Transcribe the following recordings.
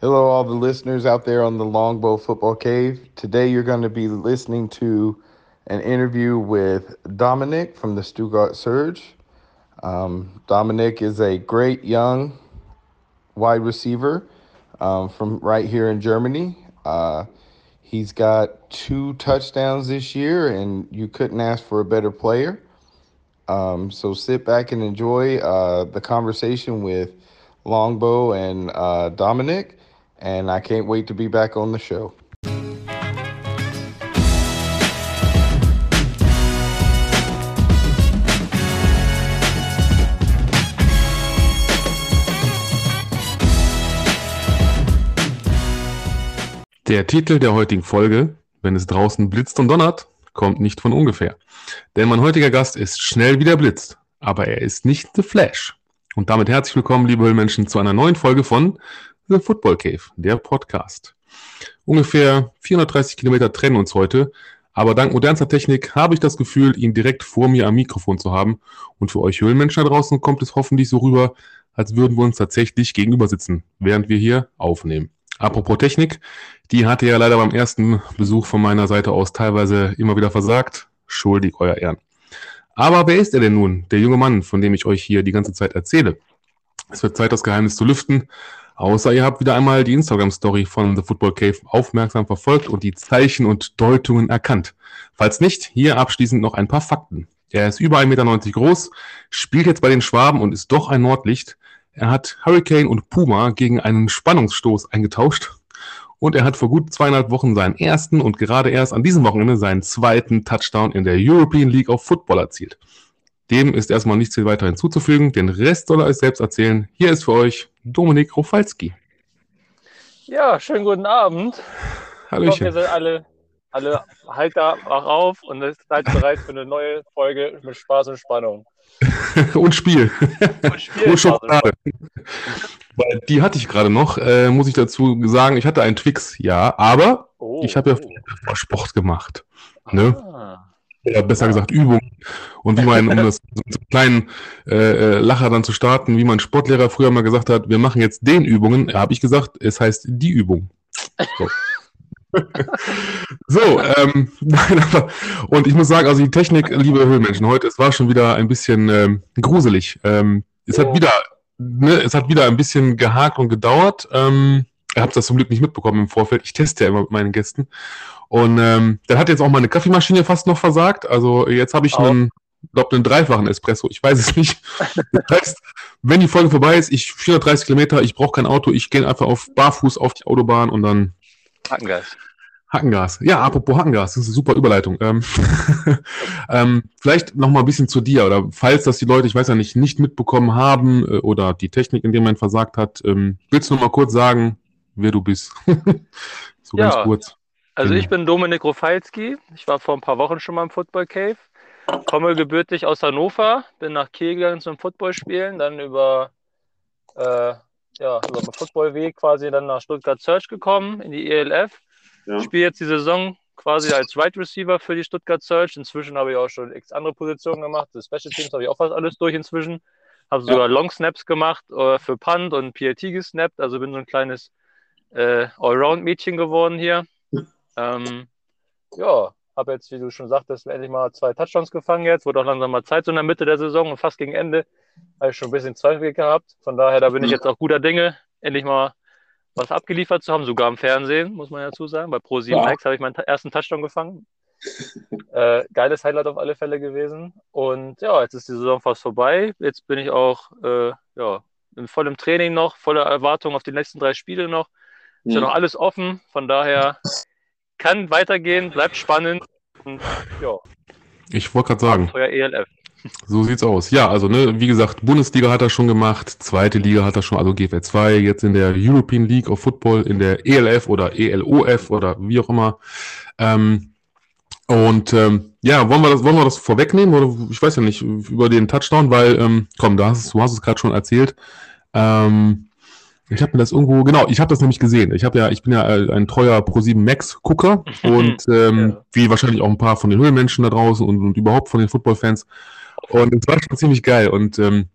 Hello, all the listeners out there on the Longbow Football Cave. Today, you're going to be listening to an interview with Dominic from the Stuttgart Surge. Um, Dominic is a great young wide receiver um, from right here in Germany. Uh, he's got two touchdowns this year, and you couldn't ask for a better player. Um, so sit back and enjoy uh, the conversation with Longbow and uh, Dominic and I can't wait to be back on the show. Der Titel der heutigen Folge, wenn es draußen blitzt und donnert, kommt nicht von ungefähr. Denn mein heutiger Gast ist schnell wie der Blitz, aber er ist nicht The Flash. Und damit herzlich willkommen, liebe Höllmenschen, zu einer neuen Folge von The Football Cave, der Podcast. Ungefähr 430 Kilometer trennen uns heute, aber dank modernster Technik habe ich das Gefühl, ihn direkt vor mir am Mikrofon zu haben. Und für euch Höhlenmenschen da draußen kommt es hoffentlich so rüber, als würden wir uns tatsächlich gegenüber sitzen, während wir hier aufnehmen. Apropos Technik, die hatte ja leider beim ersten Besuch von meiner Seite aus teilweise immer wieder versagt. Schuldig, euer Ehren. Aber wer ist er denn nun, der junge Mann, von dem ich euch hier die ganze Zeit erzähle? Es wird Zeit, das Geheimnis zu lüften. Außer ihr habt wieder einmal die Instagram-Story von The Football Cave aufmerksam verfolgt und die Zeichen und Deutungen erkannt. Falls nicht, hier abschließend noch ein paar Fakten. Er ist über 1,90 Meter groß, spielt jetzt bei den Schwaben und ist doch ein Nordlicht. Er hat Hurricane und Puma gegen einen Spannungsstoß eingetauscht. Und er hat vor gut zweieinhalb Wochen seinen ersten und gerade erst an diesem Wochenende seinen zweiten Touchdown in der European League of Football erzielt. Dem ist erstmal nichts viel weiter hinzuzufügen. Den Rest soll er euch selbst erzählen. Hier ist für euch Dominik Rofalski. Ja, schönen guten Abend. Hallöchen. Ich hoffe, ihr seid alle, alle Halter wach auf und seid bereit für eine neue Folge mit Spaß und Spannung. und Spiel. Und Spiel. und Schokolade. Weil die hatte ich gerade noch, äh, muss ich dazu sagen, ich hatte einen Twix, ja, aber Oh, ich habe ja oh. Sport gemacht. Ne? Ah. Oder besser gesagt Übung. Und wie man, um das so einen kleinen äh, äh, Lacher dann zu starten, wie mein Sportlehrer früher mal gesagt hat, wir machen jetzt den Übungen, habe ich gesagt, es heißt die Übung. So. so, ähm, nein, aber, und ich muss sagen, also die Technik, liebe Höhlenmenschen, heute, es war schon wieder ein bisschen ähm, gruselig. Ähm, es hat Oh. wieder, ne, es hat wieder ein bisschen gehakt und gedauert. Ähm, ihr habt das zum Glück nicht mitbekommen im Vorfeld. Ich teste ja immer mit meinen Gästen. Und ähm, dann hat jetzt auch meine Kaffeemaschine fast noch versagt. Also jetzt habe ich Auch. einen, glaube einen dreifachen Espresso. Ich weiß es nicht. Das heißt, wenn die Folge vorbei ist, ich 430 Kilometer, ich brauche kein Auto, ich gehe einfach auf barfuß auf die Autobahn und dann Hackengeist. Hackengas. Ja, apropos Hackengas, das ist eine super Überleitung. Ähm, ähm, vielleicht noch mal ein bisschen zu dir oder falls das die Leute, ich weiß ja nicht, nicht mitbekommen haben äh, oder die Technik in dem Moment versagt hat, ähm, willst du noch mal kurz sagen, wer du bist? so ganz Ja. kurz. Also Genau. ich bin Dominik Rofalski. Ich war vor ein paar Wochen schon mal im Football Cave. Komme gebürtig aus Hannover, bin nach Kiel gegangen zum Footballspielen, dann über, äh, ja, über den Footballweg quasi dann nach Stuttgart Search gekommen, in die ELF. Ja. Spiele jetzt die Saison quasi als Wide Receiver für die Stuttgart Search. Inzwischen habe ich auch schon x andere Positionen gemacht. Das Special Teams habe ich auch fast alles durch inzwischen. Habe Ja. sogar Long Snaps gemacht äh, für Punt und PLT gesnappt. Also bin so ein kleines äh, Allround-Mädchen geworden hier. Ähm, ja, habe jetzt, wie du schon sagtest, endlich mal zwei Touchdowns gefangen jetzt. Wurde auch langsam mal Zeit so in der Mitte der Saison und fast gegen Ende. Habe ich schon ein bisschen Zweifel gehabt. Von daher, da bin ich jetzt auch guter Dinge, endlich mal was abgeliefert zu haben, sogar im Fernsehen, muss man ja dazu sagen. Bei Pro7 Ja. Max habe ich meinen ersten Touchdown gefangen. Äh, geiles Highlight auf alle Fälle gewesen. Und ja, jetzt ist die Saison fast vorbei. Jetzt bin ich auch äh, ja, in vollem Training noch, voller Erwartung auf die nächsten drei Spiele noch. Ist ja Mhm. noch alles offen. Von daher kann weitergehen, bleibt spannend. Und ja, Ich wollte gerade sagen, Abenteuer ELF. so sieht's aus. Ja, also ne, wie gesagt, Bundesliga hat er schon gemacht, zweite Liga hat er schon, also GFL 2, jetzt in der European League of Football, in der ELF oder ELOF oder wie auch immer. Ähm, und ähm, ja, wollen wir das, wollen wir das vorwegnehmen oder ich weiß ja nicht über den Touchdown, weil ähm, komm, da hast, du hast es gerade schon erzählt. Ähm, ich habe mir das irgendwo, genau, ich habe das nämlich gesehen. Ich habe ja, ich bin ja äh, ein treuer Pro7 Max Gucker und ähm, Ja. wie wahrscheinlich auch ein paar von den Höhlenmenschen da draußen und, und überhaupt von den Footballfans. Und es war schon ziemlich geil. Und ähm,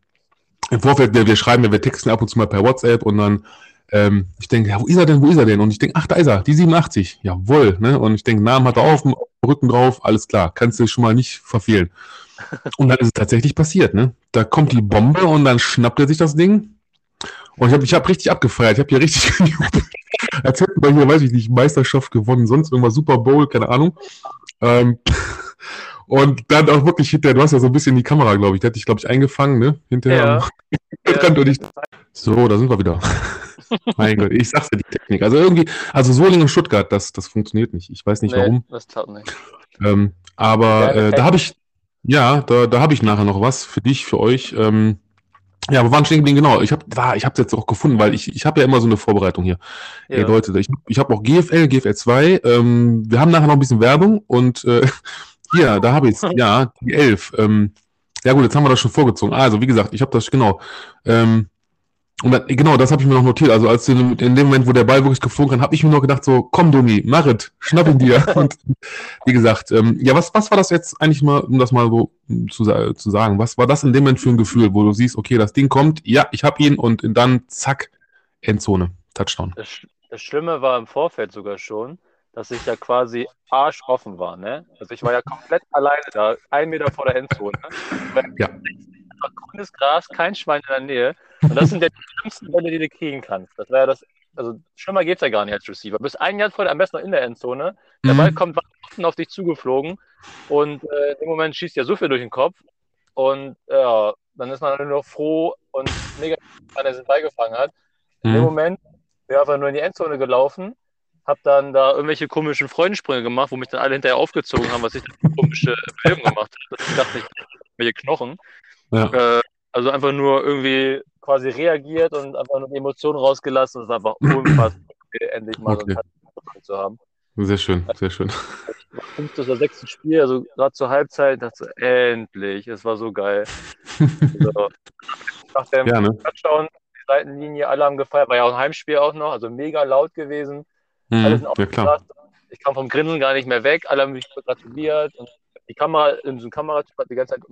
im Vorfeld, wir, wir schreiben ja, wir texten ab und zu mal per WhatsApp und dann Ähm, ich denke, ja, wo ist er denn, wo ist er denn? Und ich denke, ach, da ist er, die 87. Jawohl, ne? Und ich denke, Namen hat er auf Rücken drauf, alles klar, kannst du schon mal nicht verfehlen. Und dann ist es tatsächlich passiert, ne? Da kommt die Bombe und dann schnappt er sich das Ding. Und ich habe ich hab richtig abgefeiert. Ich habe hier richtig gejubelt. Als hätten wir hier, weiß ich nicht, Meisterschaft gewonnen, sonst irgendwas Super Bowl, keine Ahnung. Ähm, und dann auch wirklich hinterher, du hast ja so ein bisschen die Kamera, glaube ich, der hat dich, glaube ich, eingefangen, ne? Hinterher. Ja. Und ich, so, da sind wir wieder. mein Gott, ich sag's dir, die Technik. Also irgendwie, also Solingen und Stuttgart, das, das funktioniert nicht. Ich weiß nicht Nee, warum. Das klappt nicht. Ähm, aber Ja, äh, da habe ich, ja, da, da habe ich nachher noch was für dich, für euch. Ähm, ja, aber waren stehen geblieben, genau. Ich habe ich habe jetzt auch gefunden, weil ich, ich habe ja immer so eine Vorbereitung hier. Ja. Ey Leute, ich, ich habe auch GFL, GFL 2. Ähm, wir haben nachher noch ein bisschen Werbung und äh, hier, da habe ich ja, die 11. Ähm, ja gut, jetzt haben wir das schon vorgezogen. Also, wie gesagt, ich habe das, genau. Ähm, und dann, genau, das habe ich mir noch notiert. Also, als in, in dem Moment, wo der Ball wirklich geflogen hat, habe ich mir noch gedacht, so, komm, Domi, mach es, schnapp ihn dir. und wie gesagt, ähm, ja, was, was war das jetzt eigentlich mal, um das mal so zu, zu sagen, was war das in dem Moment für ein Gefühl, wo du siehst, okay, das Ding kommt, ja, ich habe ihn und dann zack, Endzone, Touchdown. Das, Sch- das Schlimme war im Vorfeld sogar schon, dass ich ja quasi arschoffen war, ne? Also ich war ja komplett alleine da, ein Meter vor der Endzone. Ja. Einfach grünes Gras, kein Schwein in der Nähe. Und das sind ja die schlimmsten Bälle, die du kriegen kannst. Das wäre ja das, also schlimmer geht's ja gar nicht als Receiver. Bis ein Jahr vor der, am besten noch in der Endzone. Der Mhm. Ball kommt offen auf dich zugeflogen und äh, dem Moment schießt ja so viel durch den Kopf. Und ja, dann ist man nur noch froh und mega, dass er den Ball gefangen hat. In dem Mhm. Moment bin ich einfach nur in die Endzone gelaufen, habe dann da irgendwelche komischen Freudensprünge gemacht, wo mich dann alle hinterher aufgezogen haben, was ich da für komische Bewegung gemacht habe. Ich dachte nicht, welche Knochen. Ja. Äh, also einfach nur irgendwie quasi reagiert und einfach nur die Emotionen rausgelassen. Das ist einfach unfassbar, endlich mal so Okay. einen Touchdown zu haben. Sehr schön, sehr schön. Fünftes oder sechstes Spiel, also gerade zur Halbzeit, dachte so, endlich, es war so geil. So. Nach dem Ja, ne? Touchdown, die Seitenlinie, alle haben gefeiert, war ja auch ein Heimspiel auch noch, also mega laut gewesen. Mhm. in Ja, klar. Ich kam vom Grinsen gar nicht mehr weg, alle haben mich gratuliert und die Kamera, in so einem Kameratyp hat die ganze Zeit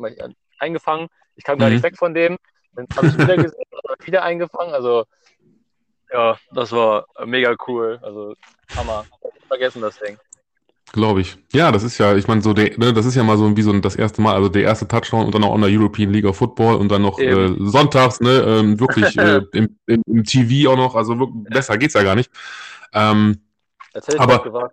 eingefangen. Ich kam gar Mhm. nicht weg von dem. Dann habe ich wieder gesehen, wieder eingefangen. Also ja, das war mega cool. Also Hammer. Vergessen das Ding. Glaube ich. Ja, das ist ja, ich meine, so der, ne, das ist ja mal so wie so das erste Mal, also der erste Touchdown und dann auch in der European League of Football und dann noch äh, sonntags, ne, ähm, wirklich äh, im, im, im TV auch noch, also wirklich, besser geht's ja gar nicht. Ähm, Aber-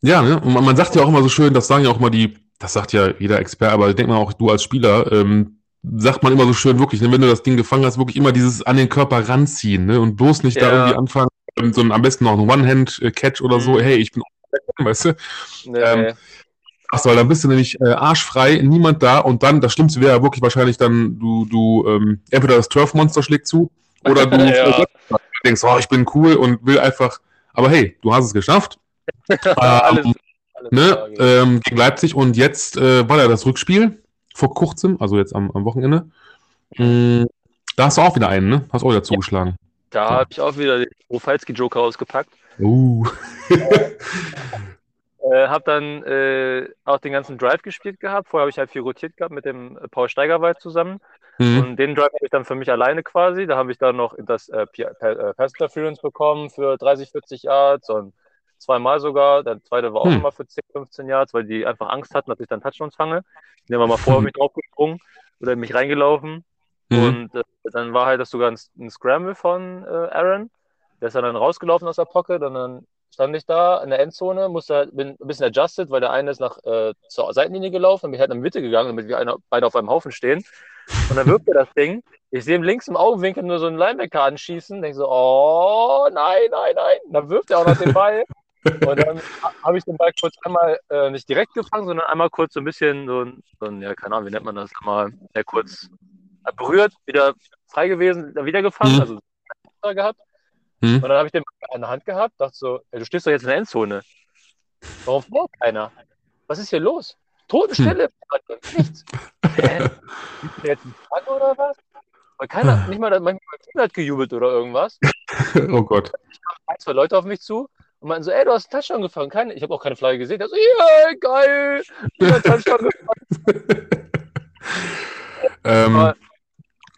ja, ne, und man, man sagt ja auch immer so schön, das sagen ja auch mal die, das sagt ja jeder Experte, aber ich denke mal auch du als Spieler, ähm, sagt man immer so schön wirklich, ne, wenn du das Ding gefangen hast, wirklich immer dieses an den Körper ranziehen, ne, und bloß nicht da Ja. irgendwie anfangen, so ein, am besten noch ein One-Hand-Catch oder so, Mhm. hey, ich bin, weißt du, Nee, Ähm, nee. Ach so, dann bist du nämlich äh, arschfrei, niemand da und dann, das Schlimmste wäre wirklich wahrscheinlich dann, du, du, ähm, entweder das Turfmonster schlägt zu oder du Ja. denkst, oh, ich bin cool und will einfach, aber hey, du hast es geschafft. alles, ähm, alles ne, klar geht. ähm, gegen Leipzig und jetzt äh, war ja das Rückspiel vor kurzem, also jetzt am, am Wochenende. Mm, da hast du auch wieder einen, ne? Hast auch wieder zugeschlagen. Da habe ich auch wieder den Profalski-Joker ausgepackt. Uh. Äh, hab dann äh, auch den ganzen Drive gespielt gehabt. Vorher habe ich halt viel rotiert gehabt mit dem äh, Paul Steigerwald zusammen. Mhm. Und den Drive habe ich dann für mich alleine quasi. Da habe ich dann noch das äh, äh, Pass Interference bekommen für 30, 40 Yards und zweimal sogar. Der zweite war auch Hm. nochmal für 10, 15 Yards, weil die einfach Angst hatten, dass ich dann Touchdowns fange. Die haben mal vorher mich draufgesprungen oder mich reingelaufen. Mhm. Und äh, dann war halt das sogar ein, ein Scramble von äh, Aaron. Der ist dann, dann rausgelaufen aus der Pocket und dann stand ich da in der Endzone, musste halt, bin ein bisschen adjusted, weil der eine ist nach äh, zur Seitenlinie gelaufen und bin halt in die Mitte gegangen, damit wir einer, beide auf einem Haufen stehen. Und dann wirft er das Ding. Ich sehe ihm links im Augenwinkel nur so einen Linebacker anschießen. Denke so, oh nein, nein, nein. Und dann wirft er auch noch den Ball. Und dann habe ich den Ball kurz einmal äh, nicht direkt gefangen, sondern einmal kurz so ein bisschen so ein, so ein ja, keine Ahnung, wie nennt man das, einmal ja, kurz berührt, wieder frei gewesen, dann wieder gefangen, Mhm. also gehabt. Mhm. Und dann habe ich den Ball in der Hand gehabt, dachte so, ey, du stehst doch jetzt in der Endzone. Warum fährt keiner? Was ist hier los? Totenstelle, nichts. Hä? Jetzt ein Tag oder was? Weil keiner, nicht mal Team hat gejubelt oder irgendwas. oh Gott. Ein, zwei Leute auf mich zu und meinten so, ey, du hast einen Touchdown gefangen. Keine, ich habe auch keine Flagge gesehen. Der so, yeah, geil, einen Touchdown gefangen. ähm, Aber-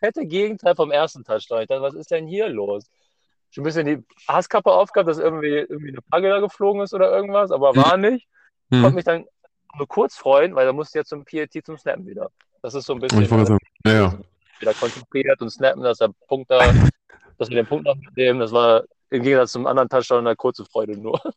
Fette Gegenteil vom ersten Touchdown. Ich dachte, was ist denn hier los? schon ein bisschen die Hasskappe aufgehabt, dass irgendwie, irgendwie eine Flagge da geflogen ist oder irgendwas, aber war nicht. Mhm. Konnte mich dann nur kurz freuen, weil da musste jetzt zum PLT zum Snappen wieder. Das ist so ein bisschen Ich wollte sagen, ja, ja. wieder konzentriert und snappen, dass der Punkt da, dass wir den Punkt noch mitnehmen. Das war im Gegensatz zum anderen Touchdown eine kurze Freude nur.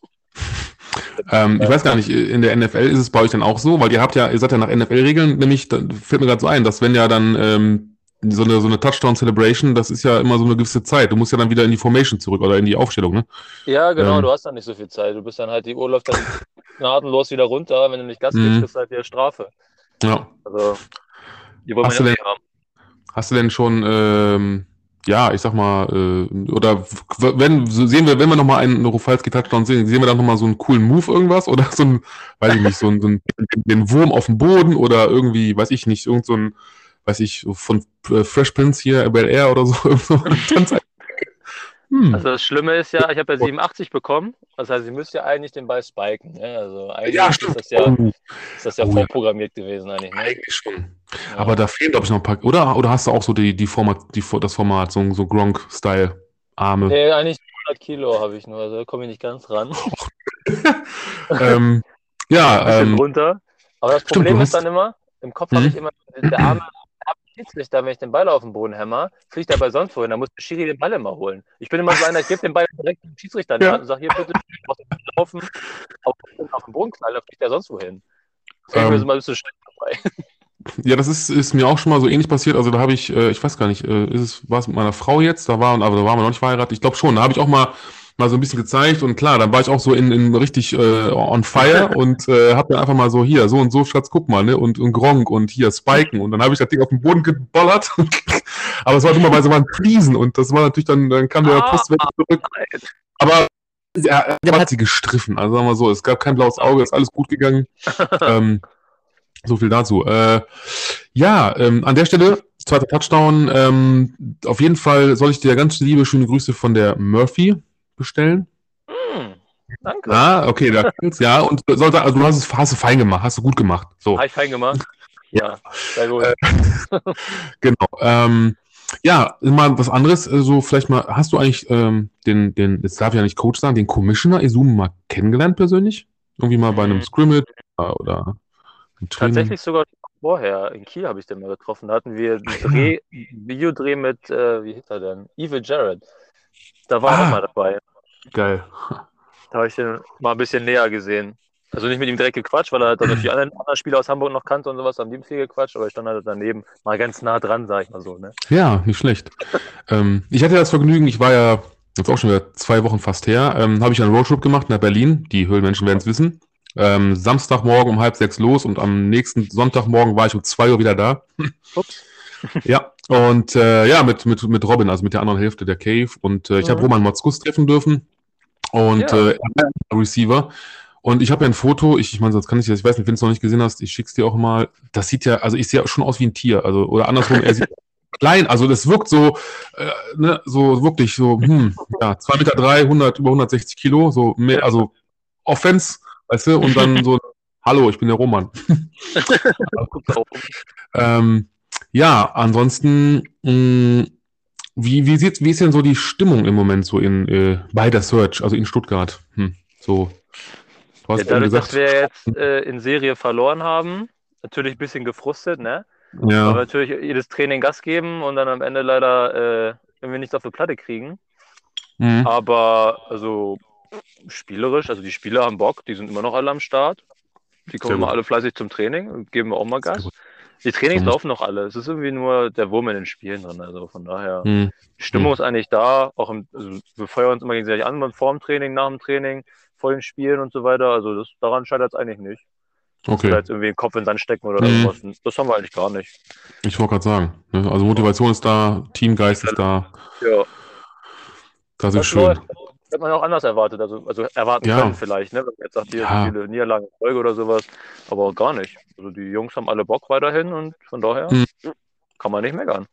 Ähm, ich weiß gar nicht, in der NFL ist es bei euch dann auch so, weil ihr habt ja, ihr seid ja nach NFL-Regeln, nämlich, da fällt mir gerade so ein, dass wenn ja dann ähm, so eine, so eine Touchdown-Celebration, das ist ja immer so eine gewisse Zeit. Du musst ja dann wieder in die Formation zurück oder in die Aufstellung, ne? Ja, genau, Ähm. du hast dann nicht so viel Zeit. Du bist dann halt, die Uhr läuft dann gnadenlos wieder runter. Wenn du nicht Gas Mhm. gibst, kriegst du halt wieder Strafe. Ja. Also, die wollen Hast wir du nicht haben. Hast du denn schon, ähm, ja, ich sag mal, äh, oder wenn, sehen wir, wenn wir nochmal einen Rufalski-Touchdown sehen, sehen wir dann nochmal so einen coolen Move irgendwas oder so ein, weiß ich nicht, so ein, so ein den Wurm auf dem Boden oder irgendwie, weiß ich nicht, irgend so ein, weiß ich, von äh, Fresh Prince hier, Bel Air oder so, hm. Also das Schlimme ist ja, ich habe ja 87 bekommen. Das heißt, ich müsste ja eigentlich den Ball spiken. Ne? Also eigentlich ja, ist stimmt. das ja, Oh, ist das ja Oh, ja. vorprogrammiert gewesen eigentlich. Ne? eigentlich schon. Ja. Aber da fehlen, glaube ich, noch ein paar, oder? Oder hast du auch so die, die Format, die, das Format, so, so Gronk-Style, Arme? Nee, eigentlich 100 Kilo habe ich nur, also da komme ich nicht ganz ran. ähm, ja, Ein bisschen ähm, runter. Aber das stimmt, Problem du ist hast- dann immer, im Kopf Mhm. habe ich immer, der arme Schiedsrichter, wenn ich den Ball auf den Boden hämmer, fliegt er bei sonst wohin. Da muss der Schiri den Ball immer holen. Ich bin immer so einer, ich gebe den Ball direkt dem Schiedsrichter in die Ja. Hand und sage, hier bitte auf den Boden laufen, auf, auf den Boden knallen, dann fliegt er sonst wohin. Deswegen Ähm, bin ich immer ein bisschen schlecht dabei. Ja, das ist, ist mir auch schon mal so ähnlich passiert. Also da habe ich, äh, ich weiß gar nicht, äh, ist es, war es mit meiner Frau jetzt? Da war, aber da waren wir noch nicht verheiratet. Ich glaube schon. Da habe ich auch mal, mal so ein bisschen gezeigt und klar, dann war ich auch so in, in richtig äh, on fire und äh, habe dann einfach mal so hier, so und so, Schatz, guck mal, ne? Und, und Gronk und hier Spiken und dann habe ich das Ding auf den Boden gebollert. aber es war dummerweise waren Fliesen und das war natürlich dann, dann kam der Ah. Postweg zurück. Aber ja, der hat sie gestriffen. Also sagen wir so, es gab kein blaues Auge, ist alles gut gegangen. ähm, so viel dazu. Äh, ja, ähm, an der Stelle, zweiter Touchdown. Ähm, auf jeden Fall soll ich dir ganz liebe, schöne Grüße von der Murphy bestellen. Hm, danke. Ah, okay, da ja, und soll, sagen, also du hast es hast du fein gemacht, hast du gut gemacht. So, Habe ich fein gemacht? Ja, sehr gut. Äh, genau. Ähm, ja, mal was anderes, äh, so vielleicht mal, hast du eigentlich ähm, den, den, jetzt darf ich ja nicht Coach sagen, den Commissioner Izum mal kennengelernt persönlich? Irgendwie mal bei einem Mhm. Scrimmage oder? Tatsächlich sogar vorher. In Kiel habe ich den mal getroffen. Da hatten wir einen Dreh, Videodreh mit, äh, wie hieß er denn? Evil Jared. Da war er Ah. auch mal dabei. Geil. Da habe ich den mal ein bisschen näher gesehen. Also nicht mit ihm direkt gequatscht, weil er halt noch die anderen, anderen Spieler aus Hamburg noch kannte und sowas, haben die viel gequatscht, aber ich stand halt daneben, mal ganz nah dran, sag ich mal so, ne? Ja, nicht schlecht. ähm, ich hatte das Vergnügen, ich war ja jetzt auch schon wieder zwei Wochen fast her, ähm, habe ich einen Roadtrip gemacht nach Berlin. Die Höhlenmenschen werden es wissen. Ähm, Samstagmorgen um halb sechs los und am nächsten Sonntagmorgen war ich um zwei Uhr wieder da. Ups. ja, und äh, ja, mit, mit, mit Robin, also mit der anderen Hälfte der Cave. Und äh, ich habe Mhm. Roman Motzkus treffen dürfen. Und Ja. äh, er Receiver. Und ich habe ja ein Foto, ich, ich meine, sonst kann ich das, ich weiß nicht, wenn du es noch nicht gesehen hast, ich schick's dir auch mal. Das sieht ja, also ich sehe schon aus wie ein Tier, also oder andersrum, er sieht klein, also das wirkt so, äh, ne, so wirklich so, hm, ja, 2 Meter drei, 100, über 160 Kilo, so mehr, also Offense, weißt du, und dann so, hallo, ich bin der Roman. Ähm, ja, ansonsten, mh, wie, wie, sieht, wie ist denn so die Stimmung im Moment so in, äh, bei der Search, also in Stuttgart? Hm, so, du hast Ja, dadurch, gesagt, dass wir jetzt äh, in Serie verloren haben, natürlich ein bisschen gefrustet, ne? Ja, natürlich jedes Training Gas geben und dann am Ende leider äh, irgendwie nichts auf die Platte kriegen. mhm. Aber also spielerisch, also die Spieler haben Bock, die sind immer noch alle am Start. Die kommen immer alle fleißig zum Training und geben auch mal Gas. Die Trainings muss- laufen noch alle. Es ist irgendwie nur der Wurm in den Spielen drin. Also von daher, Hm. die Stimmung Mhm. ist eigentlich da. Auch im, also wir feuern uns immer gegenseitig an vor dem Training, nach dem Training, vor den Spielen und so weiter. Also das, daran scheitert es eigentlich nicht. Okay, jetzt irgendwie den Kopf in den Sand stecken oder Mhm. irgendwas. Das haben wir eigentlich gar nicht. ich wollte gerade sagen, ne, also Motivation ist da, Teamgeist ist da, Ja, das das ist schön. läuft. Hätte man auch anders erwartet. Also, also erwarten Ja. können vielleicht, ne? Wenn man jetzt sagt, hier Ja. so viele Niederlagen in Folge oder sowas. Aber gar nicht. Also die Jungs haben alle Bock weiterhin und von daher Mhm. kann man nicht meckern.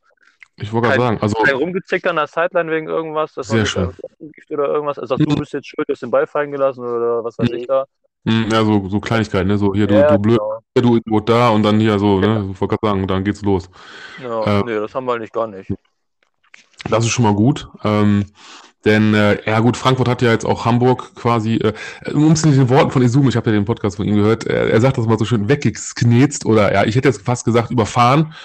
Ich wollte gerade sagen, also, Kein rumgezickt an der Sideline wegen irgendwas, dass Sehr schön. oder irgendwas. Also du bist jetzt schuld, du hast den Ball fallen gelassen oder was weiß ich da. hm, ja, so, so Kleinigkeiten, ne, so hier, du, ja, du blöd, genau. hier, du Idiot da und dann hier so, ne, ich wollte gerade sagen, dann geht's los. Ja, Äh, nee, das haben wir eigentlich gar nicht. Das ist schon mal gut. Ähm, Denn, äh, ja gut, Frankfurt hat ja jetzt auch Hamburg quasi, äh, um es in den Worten von Izum, ich habe ja den Podcast von ihm gehört, äh, er sagt das mal so schön weggeknetzt oder ja, ich hätte jetzt fast gesagt überfahren.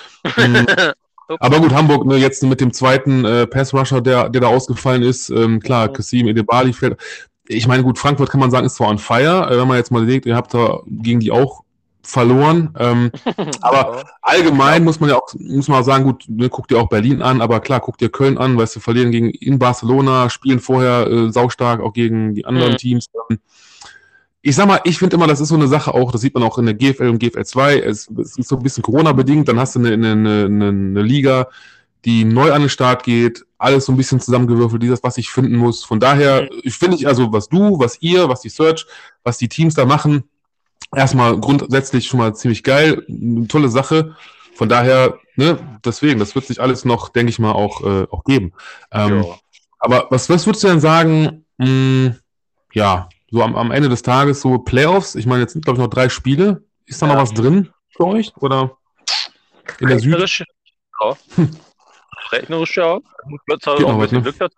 Mhm. Aber gut, Hamburg ne, jetzt mit dem zweiten äh, Pass-Rusher, der, der da ausgefallen ist, ähm, klar, mhm. Kassim Edebali fällt. Ich meine, gut, Frankfurt kann man sagen, ist zwar on fire, äh, wenn man jetzt mal denkt, ihr habt da gegen die auch verloren. Ähm, aber allgemein muss man ja auch, muss man auch sagen, gut, ne, guckt ihr auch Berlin an, aber klar, guckt ihr Köln an, weißt du, verlieren gegen in Barcelona, spielen vorher äh, saustark auch gegen die anderen mhm. Teams. Ähm, ich sag mal, ich finde immer, das ist so eine Sache auch, das sieht man auch in der GFL und GFL 2, es, es ist so ein bisschen Corona-bedingt, dann hast du eine, eine, eine, eine Liga, die neu an den Start geht, alles so ein bisschen zusammengewürfelt, dieses, was ich finden muss. Von daher, mhm. ich finde ich also, was du, was ihr, was die Search, was die Teams da machen, erstmal grundsätzlich schon mal ziemlich geil, eine tolle Sache. Von daher, ne, deswegen, das wird sich alles noch, denke ich mal, auch, äh, auch geben. Ähm, aber was, was würdest du denn sagen, mh, hm, ja, so am, am Ende des Tages, so Playoffs, ich meine, jetzt sind, glaube ich, noch drei Spiele. Ist da ja. noch was drin für euch? Oder in der Süd? Ja. Hm. Rechnerisch ja. Wird halt auch ein bisschen? Glück dazu.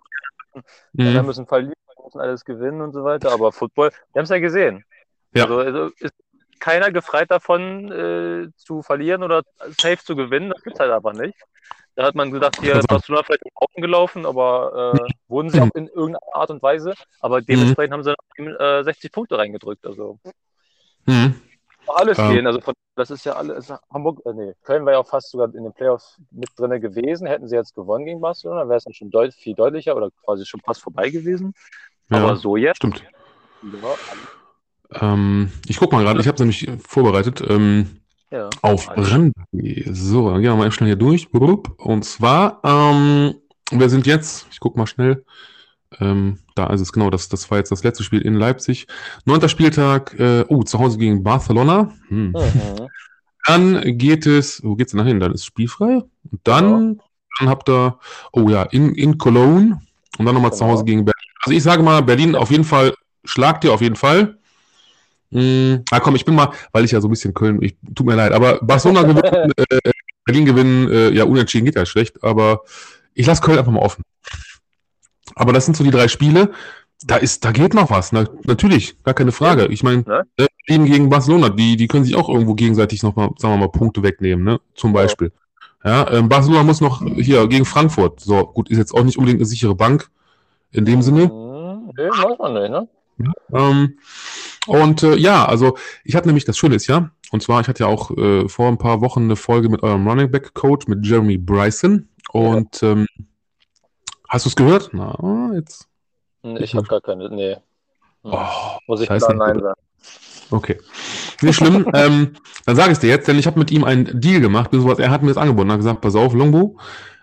Mhm. Wir müssen verlieren, wir müssen alles gewinnen und so weiter. Aber Football, wir haben es ja gesehen. Ja. Also, also, ist keiner gefreit davon, äh, zu verlieren oder safe zu gewinnen. Das gibt es halt einfach nicht. Da hat man gedacht, hier ist Barcelona vielleicht Augen gelaufen, aber äh, wurden sie auch in irgendeiner Art und Weise. Aber mhm. dementsprechend haben sie äh, 60 Punkte reingedrückt. Also mhm. alles ähm. gehen. Also von, das ist ja alles. Hamburg, äh, nee, Köln war ja auch fast sogar in den Playoffs mit drin gewesen. Hätten sie jetzt gewonnen gegen Barcelona, wäre es dann schon deut viel deutlicher oder quasi schon fast vorbei gewesen. Ja, aber so jetzt. Stimmt. Ja, ähm, ich guck mal gerade, ich habe es nämlich vorbereitet. Ähm, ja, auf Rand. So, dann gehen wir mal schnell hier durch. Und zwar, ähm, wir sind jetzt, ich guck mal schnell, ähm, da ist es genau, das, das war jetzt das letzte Spiel in Leipzig. Neunter Spieltag, äh, oh, zu Hause gegen Barcelona. Hm. Mhm. Dann geht es, wo geht's denn hin? Dann ist spielfrei. Und dann, ja. dann habt ihr, oh ja, in, in Cologne und dann nochmal genau. zu Hause gegen Berlin. Also ich sage mal, Berlin auf jeden Fall, schlagt ihr auf jeden Fall. Hm, ah, komm, ich bin mal, weil ich ja so ein bisschen Köln, ich, tut mir leid, aber Barcelona gewinnen, äh, Berlin gewinnen, äh, ja, unentschieden geht ja schlecht, aber ich lasse Köln einfach mal offen. Aber das sind so die drei Spiele. Da ist, da geht noch was. Na, natürlich, gar keine Frage. Ich meine, ne? Berlin gegen Barcelona, die, die können sich auch irgendwo gegenseitig noch mal, sagen wir mal, Punkte wegnehmen, ne? Zum Beispiel. Ja, ähm, Barcelona muss noch hier gegen Frankfurt. So, gut, ist jetzt auch nicht unbedingt eine sichere Bank in dem Sinne. Mhm. Nee, weiß man nicht, ne? Ähm, und äh, ja, also ich hatte nämlich das Schöne ist ja, und zwar, ich hatte ja auch äh, vor ein paar Wochen eine Folge mit eurem Running Back Coach, mit Jeremy Bryson. Und ja. ähm, hast du es gehört? Na, jetzt. Ich habe gar keine, nee. Oh, Muss ich klar Nein sagen. Okay. Nicht schlimm. ähm, dann sage ich es dir jetzt, denn ich habe mit ihm einen Deal gemacht, er hat mir das angeboten, er hat gesagt, pass auf, Longbo,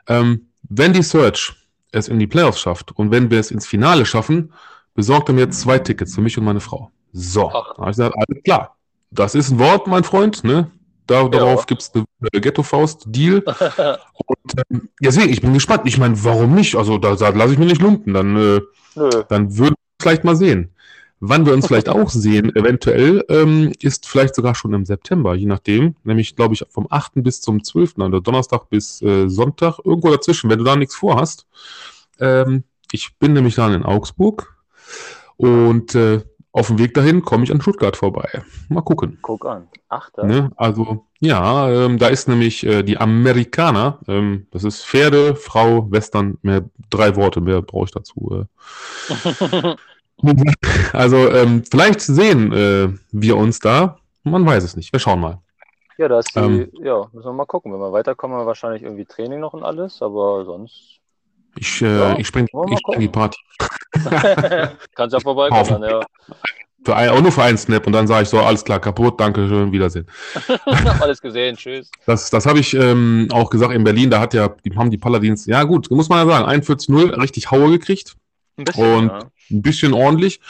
ähm, wenn die Search es in die Playoffs schafft und wenn wir es ins Finale schaffen, besorgt er mir zwei Tickets für mich und meine Frau. So, habe ich gesagt, alles klar. Das ist ein Wort, mein Freund, ne? Da, ja. Darauf gibt es eine Ghetto-Faust-Deal. und ähm, deswegen, ich bin gespannt. Ich meine, warum nicht? Also da, da lasse ich mich nicht lumpen. Dann, äh, dann würden wir vielleicht mal sehen. Wann wir uns vielleicht auch sehen, eventuell, ähm, ist vielleicht sogar schon im September, je nachdem. Nämlich, glaube ich, vom 8. bis zum 12., also Donnerstag bis äh, Sonntag, irgendwo dazwischen, wenn du da nichts vorhast. Ähm, ich bin nämlich dann in Augsburg und äh, auf dem Weg dahin komme ich an Stuttgart vorbei. Mal gucken. Guck an. Achter. Ne? Also, ja, ähm, da ist nämlich äh, die Amerikaner. Ähm, das ist Pferde, Frau, Western. Mehr drei Worte, mehr brauche ich dazu. Äh. also, ähm, vielleicht sehen äh, wir uns da. Man weiß es nicht. Wir schauen mal. Ja, da ist die, ähm, ja, müssen wir mal gucken. Wenn wir weiterkommen, wahrscheinlich irgendwie Training noch und alles, aber sonst ich, äh, ja, ich spring, ich spring die Party. Kannst ja vorbeikommen, ja. Für ein, auch nur für einen Snap und dann sage ich so, alles klar, kaputt, danke schön, Wiedersehen. alles gesehen, tschüss. Das, das habe ich ähm, auch gesagt in Berlin, da hat ja, die, haben die Paladins, ja gut, muss man ja sagen, 41-0, richtig Haue gekriegt. Ein bisschen, und ja. ein bisschen ordentlich.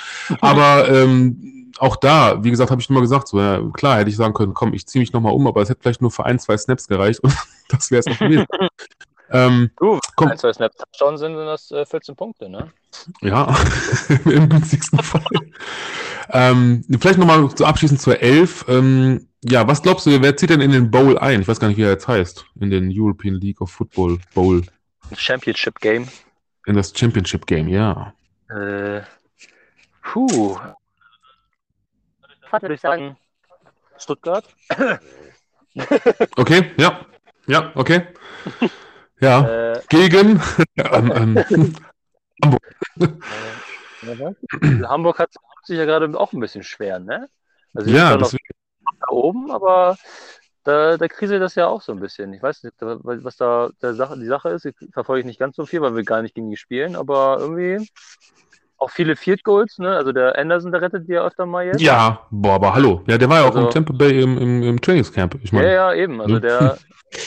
Aber ähm, auch da, wie gesagt, habe ich immer gesagt, so, ja, klar, hätte ich sagen können, komm, ich ziehe mich nochmal um, aber es hätte vielleicht nur für ein, zwei Snaps gereicht und das wäre es auch gewesen. Ähm, du, komm. ein, zwei Snaps Touchdown sind, sind das äh, 14 Punkte, ne? Ja, im günstigsten Fall. ähm, vielleicht nochmal zu abschließend zur 11. Ähm, ja, was glaubst du, wer zieht denn in den Bowl ein? Ich weiß gar nicht, wie er jetzt heißt. In den European League of Football Bowl. Championship Game. In das Championship Game, ja. Äh, puh. Würde ich sagen, Stuttgart. Okay, ja. Ja, okay. Ja. Äh, Gegen ähm, ähm, äh, Hamburg hat sich ja gerade auch ein bisschen schwer, ne? Also ja, ja, noch deswegen, da oben, aber da, da kriselt das ja auch so ein bisschen. Ich weiß nicht, was da Sache, die Sache ist. Ich verfolge ich nicht ganz so viel, weil wir gar nicht gegen die spielen, aber irgendwie auch viele Field Goals, ne? Also der Anderson, der rettet die ja öfter mal jetzt. ja, boah, aber hallo. Ja, der war ja auch Also- im Tampa Bay im, im, im Trainingscamp. Ich Ja, meine, ja, eben. Also Hm. der,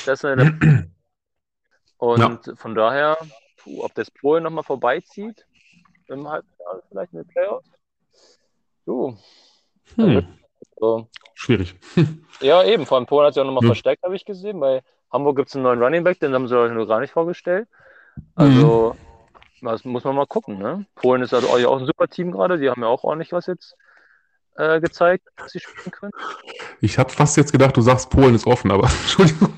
der ist ja der Und von daher, puh, ob das Polen nochmal vorbeizieht im Halbfinale, vielleicht in den Playoffs. Du, hm, so. schwierig. Ja, eben. Vor allem Polen hat sich auch nochmal Ja. verstärkt, habe ich gesehen. Bei Hamburg gibt es einen neuen Running Back, den haben sie euch noch gar nicht vorgestellt. Also, das muss man mal gucken. Ne? Polen ist also auch ein super Team gerade. Die haben ja auch ordentlich was jetzt äh, gezeigt, dass sie spielen können. Ich habe fast jetzt gedacht, du sagst, Polen ist offen, aber Entschuldigung.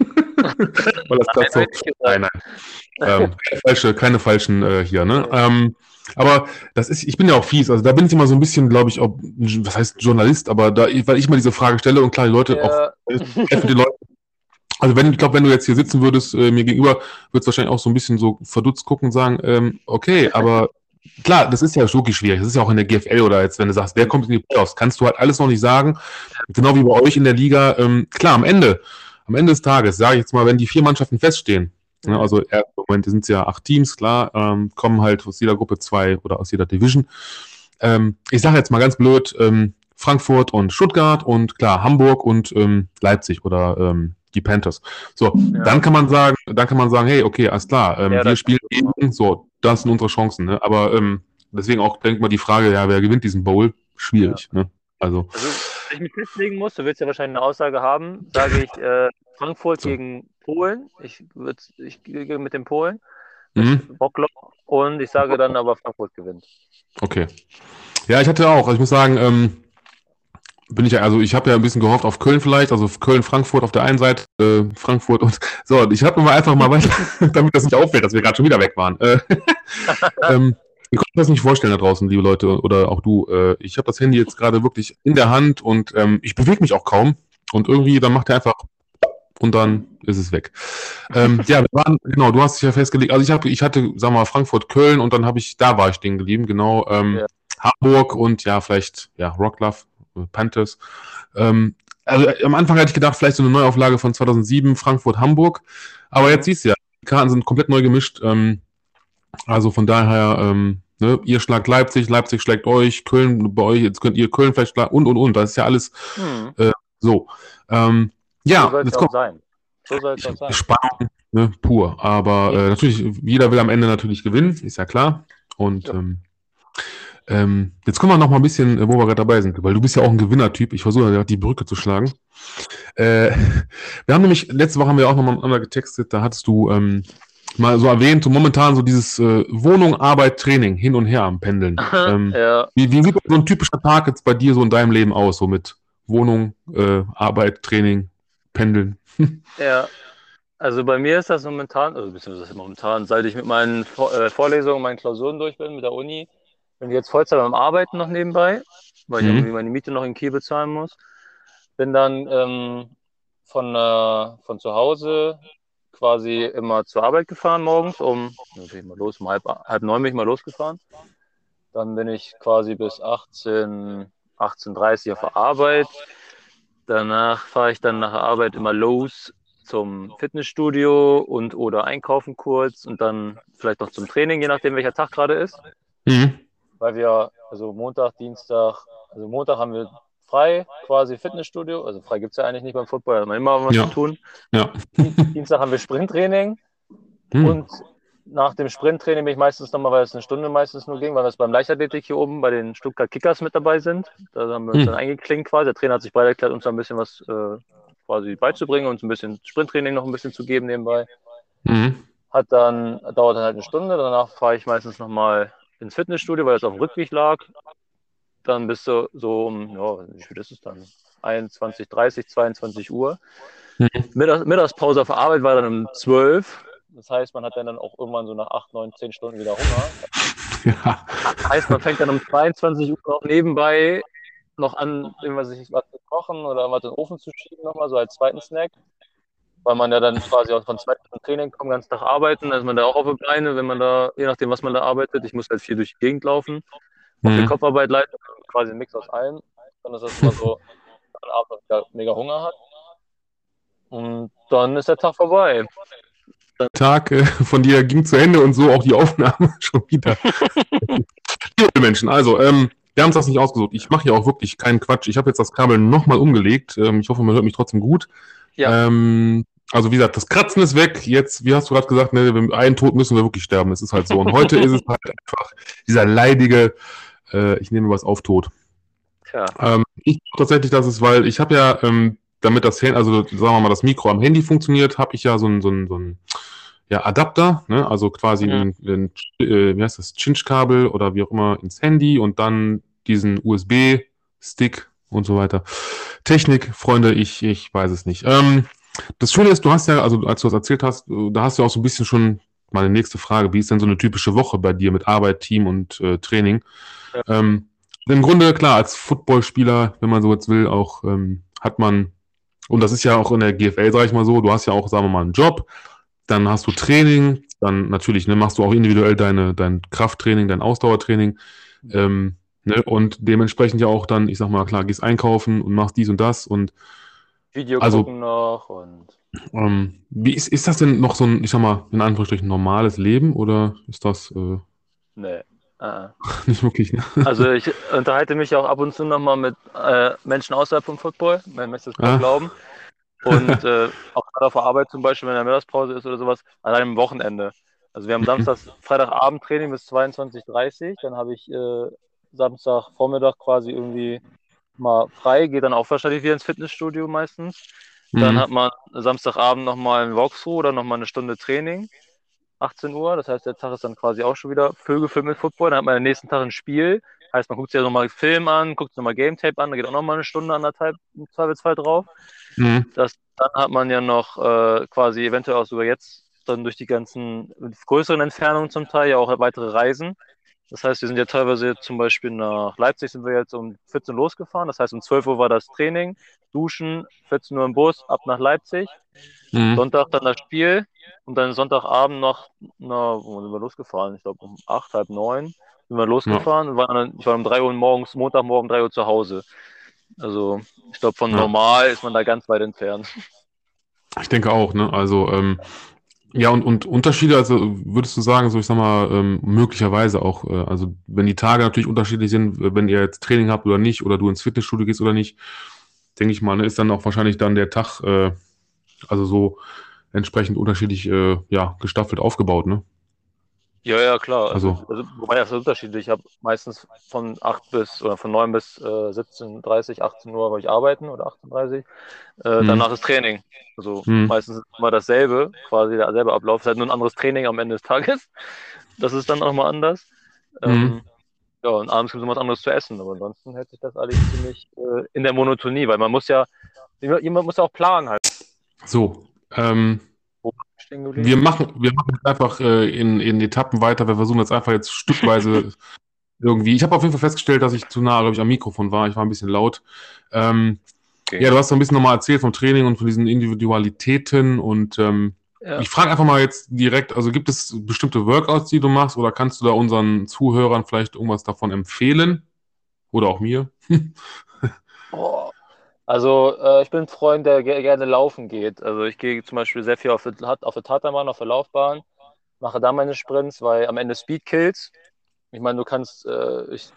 Weil das grad so, Nein, nein. Ähm, keine, falsche, keine falschen äh, hier, ne? Ähm, aber das ist, ich bin ja auch fies, also da bin ich immer so ein bisschen, glaube ich, ob, was heißt Journalist, aber da, weil ich mal diese Frage stelle und klar, die Leute auch Ja, helfen die Leute. Also wenn, ich glaube, wenn du jetzt hier sitzen würdest, äh, mir gegenüber, würdest du wahrscheinlich auch so ein bisschen so verdutzt gucken und sagen, ähm, okay, aber klar, das ist ja wirklich schwierig. Das ist ja auch in der GFL oder jetzt, wenn du sagst, wer kommt in die Playoffs, kannst du halt alles noch nicht sagen. Genau wie bei euch in der Liga. Ähm, klar, am Ende, am Ende des Tages, sage ich jetzt mal, wenn die vier Mannschaften feststehen, ne, also äh, im Moment sind es ja acht Teams, klar, ähm, kommen halt aus jeder Gruppe zwei oder aus jeder Division. Ähm, ich sage jetzt mal ganz blöd, ähm, Frankfurt und Stuttgart und klar, Hamburg und ähm, Leipzig oder ähm, die Panthers. So, Ja. dann kann man sagen, dann kann man sagen, hey, okay, alles klar, ähm, Ja, wir spielen gegen, so, das sind unsere Chancen, ne? Aber deswegen auch, denkt mal die Frage, ja, wer gewinnt diesen Bowl? Schwierig, ne? Also, Also, ich mich festlegen muss, du willst ja wahrscheinlich eine Aussage haben, sage ich äh, Frankfurt So. gegen Polen. Ich, würd, ich gehe mit den Polen, mhm. Bockloch. Und ich sage dann aber, Frankfurt gewinnt. Okay. Ja, ich hatte auch, also ich muss sagen, ähm, bin ich ja, also ich habe ja ein bisschen gehofft auf Köln vielleicht, also Köln-Frankfurt auf der einen Seite, äh, Frankfurt und so, ich habe mal einfach mal weiter, damit das nicht auffällt, dass wir gerade schon wieder weg waren. Äh, ähm, ihr könnt euch das nicht vorstellen da draußen, liebe Leute, oder auch du. Äh, ich habe das Handy jetzt gerade wirklich in der Hand und ähm, ich bewege mich auch kaum. Und irgendwie, dann macht er einfach und dann ist es weg. Ähm, ja, wir waren, genau, du hast dich ja festgelegt. Also ich habe, ich hatte, sagen wir mal, Frankfurt, Köln und dann habe ich, da war ich stehen geblieben, genau. Ähm, Ja. Hamburg und ja, vielleicht, ja, Rocklove, äh, Panthers. Ähm, also äh, am Anfang hatte ich gedacht, vielleicht so eine Neuauflage von 2007, Frankfurt, Hamburg. Aber jetzt siehst du ja, die Karten sind komplett neu gemischt. Ähm, also von daher, ähm, ne, ihr schlagt Leipzig, Leipzig schlägt euch, Köln bei euch, jetzt könnt ihr Köln vielleicht schlagen und und und. Das ist ja alles Hm. so. Ähm, ja, so auch kommt sein. So soll es sein. Spannung, ne, pur. Aber äh, natürlich, jeder will am Ende natürlich gewinnen, ist ja klar. Und Ja. ähm, ähm, jetzt kommen wir noch mal ein bisschen, äh, wo wir gerade dabei sind, weil du bist ja auch ein Gewinnertyp. Ich versuche ja die Brücke zu schlagen. Äh, wir haben nämlich, letzte Woche haben wir auch noch mal miteinander getextet, da hattest du ähm, mal so erwähnt, so momentan so dieses äh, Wohnung, Arbeit, Training, hin und her am Pendeln. ähm, Ja, wie, wie sieht so ein typischer Tag jetzt bei dir so in deinem Leben aus, so mit Wohnung, äh, Arbeit, Training, Pendeln? ja. Also bei mir ist das momentan, also beziehungsweise momentan, seit ich mit meinen Vor äh, Vorlesungen, meinen Klausuren durch bin mit der Uni, bin ich jetzt Vollzeit beim Arbeiten noch nebenbei, weil ich Mhm. irgendwie meine Miete noch in Kiel bezahlen muss. Bin dann ähm, von, äh, von zu Hause quasi immer zur Arbeit gefahren morgens, um, bin ich mal los, um halb, halb neun bin ich mal losgefahren. Dann bin ich quasi bis 18, 18.30 Uhr auf der Arbeit. Danach fahre ich dann nach der Arbeit immer los zum Fitnessstudio und oder einkaufen kurz und dann vielleicht noch zum Training, je nachdem welcher Tag gerade ist. Mhm. Weil wir, also Montag, Dienstag, also Montag haben wir frei, quasi Fitnessstudio. Also frei gibt es ja eigentlich nicht beim Football, da hat man immer was Ja. zu tun. Ja. Dienstag haben wir Sprinttraining Hm. und nach dem Sprinttraining bin ich meistens nochmal, weil es eine Stunde meistens nur ging, weil wir es beim Leichtathletik hier oben bei den Stuttgart Kickers mit dabei sind. Da haben wir uns Hm. dann eingeklinkt quasi. Der Trainer hat sich bereit erklärt, uns da ein bisschen was äh, quasi beizubringen, uns ein bisschen Sprinttraining noch ein bisschen zu geben nebenbei. Mhm. Hat dann, dauert dann halt eine Stunde. Danach fahre ich meistens nochmal ins Fitnessstudio, weil es auf dem Rückweg lag. Dann bist du so um, ja, wie viel ist es dann? 21, 30, 22 Uhr. Mhm. Mittags, Mittagspause auf der Arbeit war dann um 12. Das heißt, man hat dann auch irgendwann so nach 8, 9, 10 Stunden wieder Hunger. Ja. Das heißt, man fängt dann um 22 Uhr auch nebenbei noch an, irgendwas sich was zu kochen oder was in den Ofen zu schieben, nochmal so als zweiten Snack. Weil man ja dann quasi auch von zwei Stunden Training kommt, den ganzen Tag arbeiten, da ist man da auch auf der Beine, wenn man da, je nachdem, was man da arbeitet. Ich muss halt viel durch die Gegend laufen, auch die Mhm. Kopfarbeit leiten, quasi ein Mix aus allem. Dann ist das immer so, dass man abends wieder mega Hunger hat. Und dann ist der Tag vorbei. Tag äh, von dir ging zu Ende und so auch die Aufnahme schon wieder. Liebe Menschen, also, ähm, wir haben uns das nicht ausgesucht. Ich mache hier auch wirklich keinen Quatsch. Ich habe jetzt das Kabel nochmal umgelegt. Ähm, ich hoffe, man hört mich trotzdem gut. Ja. Ähm, also, wie gesagt, das Kratzen ist weg. Jetzt, wie hast du gerade gesagt, ne, wenn- einen Tod müssen wir wirklich sterben. Das ist halt so. Und heute ist es halt einfach dieser leidige, äh, ich nehme was auf Tod. Tja. Ähm, ich glaube tatsächlich, dass es, weil ich habe ja, ähm, damit das Handy, also sagen wir mal, das Mikro am Handy funktioniert, habe ich ja so ein, so ein, so ein ja, Adapter, ne? also quasi Mhm. ein, ein äh, wie heißt das, Cinch-Kabel oder wie auch immer ins Handy und dann diesen USB-Stick und so weiter. Technik, Freunde, ich, ich weiß es nicht. Ähm, das Schöne ist, du hast ja, also als du das erzählt hast, da hast du auch so ein bisschen schon meine nächste Frage, wie ist denn so eine typische Woche bei dir mit Arbeit, Team und äh, Training? Ähm, im Grunde, klar, als Footballspieler, wenn man so jetzt will, auch ähm, hat man, und das ist ja auch in der GFL, sag ich mal so, du hast ja auch, sagen wir mal, einen Job, dann hast du Training, dann natürlich, ne, machst du auch individuell deine, dein Krafttraining, dein Ausdauertraining, ähm, ne, und dementsprechend ja auch dann, ich sag mal, klar, gehst einkaufen und machst dies und das und Video Also- gucken noch und ähm, wie ist, ist das denn noch so ein, ich sag mal, in Anführungsstrichen normales Leben oder ist das äh, nee. Äh. nicht wirklich, ne? Also ich unterhalte mich auch ab und zu nochmal mit äh, Menschen außerhalb vom Football, man möchte es kaum Ah. glauben. Und äh, auch gerade auf der Arbeit zum Beispiel, wenn eine Mittagspause ist oder sowas, an einem Wochenende. Also wir haben Samstags, Freitagabend Training bis 22.30 Uhr, dann habe ich äh, Samstagvormittag quasi irgendwie mal frei, gehe dann auch wahrscheinlich wieder ins Fitnessstudio meistens. Dann Mhm. hat man Samstagabend nochmal ein Walkthrough oder nochmal eine Stunde Training. 18 Uhr, das heißt, der Tag ist dann quasi auch schon wieder Vögelfilm mit Football. Dann hat man am nächsten Tag ein Spiel. Heißt, man guckt sich ja nochmal Film an, guckt sich nochmal Game Tape an, da geht auch nochmal eine Stunde, anderthalb im Zweifelsfall drauf. Mhm. Das, dann hat man ja noch äh, quasi eventuell auch sogar jetzt dann durch die ganzen größeren Entfernungen zum Teil ja auch weitere Reisen. Das heißt, wir sind ja teilweise zum Beispiel nach Leipzig sind wir jetzt um 14 Uhr losgefahren. Das heißt, um 12 Uhr war das Training, Duschen, 14 Uhr im Bus, ab nach Leipzig. Mhm. Sonntag dann das Spiel und dann Sonntagabend noch, na, wo sind wir losgefahren? Ich glaube um acht, halb neun sind wir losgefahren und waren dann, ich war um drei Uhr morgens, Montagmorgen um drei Uhr zu Hause. Also ich glaube von Ja. normal ist man da ganz weit entfernt. Ich denke auch, ne? Also, ähm, ja, und, und Unterschiede, also würdest du sagen, so ich sag mal, ähm, möglicherweise auch, äh, also wenn die Tage natürlich unterschiedlich sind, wenn ihr jetzt Training habt oder nicht, oder du ins Fitnessstudio gehst oder nicht, denke ich mal, ne, ist dann auch wahrscheinlich dann der Tag, äh, also so entsprechend unterschiedlich, äh, ja, gestaffelt aufgebaut, ne? Ja, ja, klar. Also, Also- also, wobei das ist unterschiedlich. Ich habe meistens von 8 bis oder von 9 bis äh, 17.30, 18 Uhr wollte ich arbeiten oder 18.30 Äh, Mhm. Danach ist Training. Also Mhm. meistens ist immer dasselbe, quasi derselbe Ablauf. Es ist halt nur ein anderes Training am Ende des Tages. Das ist dann auch mal anders. Mhm. Ähm, ja, und abends gibt es was anderes zu essen. Aber ansonsten hält sich das alles ziemlich äh, in der Monotonie, weil man muss ja, jemand muss ja auch planen halt. So, ähm? Wir machen, wir machen jetzt einfach äh, in, in Etappen weiter. Wir versuchen jetzt einfach jetzt stückweise irgendwie. Ich habe auf jeden Fall festgestellt, dass ich zu nah, glaube ich, am Mikrofon war. Ich war ein bisschen laut. Ähm, Okay. Ja, du hast so ein bisschen nochmal erzählt vom Training und von diesen Individualitäten und ähm, Ja. ich frage einfach mal jetzt direkt, also gibt es bestimmte Workouts, die du machst oder kannst du da unseren Zuhörern vielleicht irgendwas davon empfehlen? Oder auch mir? Oh. Also, äh, ich bin ein Freund, der ge gerne laufen geht. Also, ich gehe zum Beispiel sehr viel auf der, auf Tatanbahn, auf der Laufbahn, mache da meine Sprints, weil am Ende Speed kills. Ich meine, du kannst äh, ich,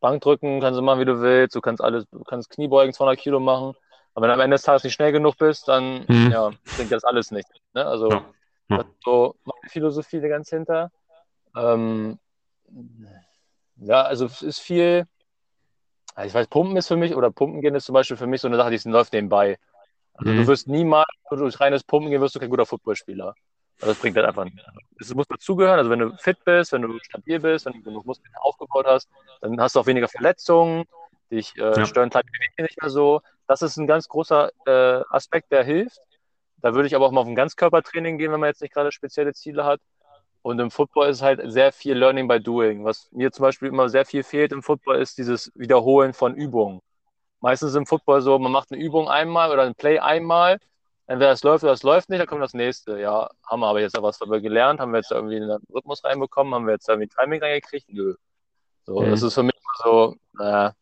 Bankdrücken, kannst du machen, wie du willst, du kannst alles, du kannst Kniebeugen 200 Kilo machen. Aber wenn du am Ende des Tages nicht schnell genug bist, dann Mhm. ja, bringt das alles nicht. Ne? Also, Ja. Ja. das ist so meine Philosophie da ganz hinter. Ähm, ja, also es ist viel. Also ich weiß, Pumpen ist für mich, oder Pumpen gehen ist zum Beispiel für mich so eine Sache, die läuft nebenbei. Also Mhm. du wirst niemals, wenn du durch reines Pumpen gehen, wirst du kein guter Footballspieler. Also das bringt halt einfach nicht. Es muss dazugehören, also wenn du fit bist, wenn du stabil bist, wenn du genug Muskeln aufgebaut hast, dann hast du auch weniger Verletzungen, dich äh, Ja. stören kleine Bewegungen nicht mehr so. Das ist ein ganz großer äh, Aspekt, der hilft. Da würde ich aber auch mal auf ein Ganzkörpertraining gehen, wenn man jetzt nicht gerade spezielle Ziele hat. Und im Football ist halt sehr viel Learning by Doing. Was mir zum Beispiel immer sehr viel fehlt im Football, ist dieses Wiederholen von Übungen. Meistens im Football so, man macht eine Übung einmal oder ein Play einmal, entweder es läuft oder es läuft nicht, dann kommt das nächste. Ja, haben wir aber jetzt was darüber gelernt, haben wir jetzt irgendwie einen Rhythmus reinbekommen, haben wir jetzt irgendwie Timing reingekriegt? Nö. So, Mhm. das ist für mich so, naja.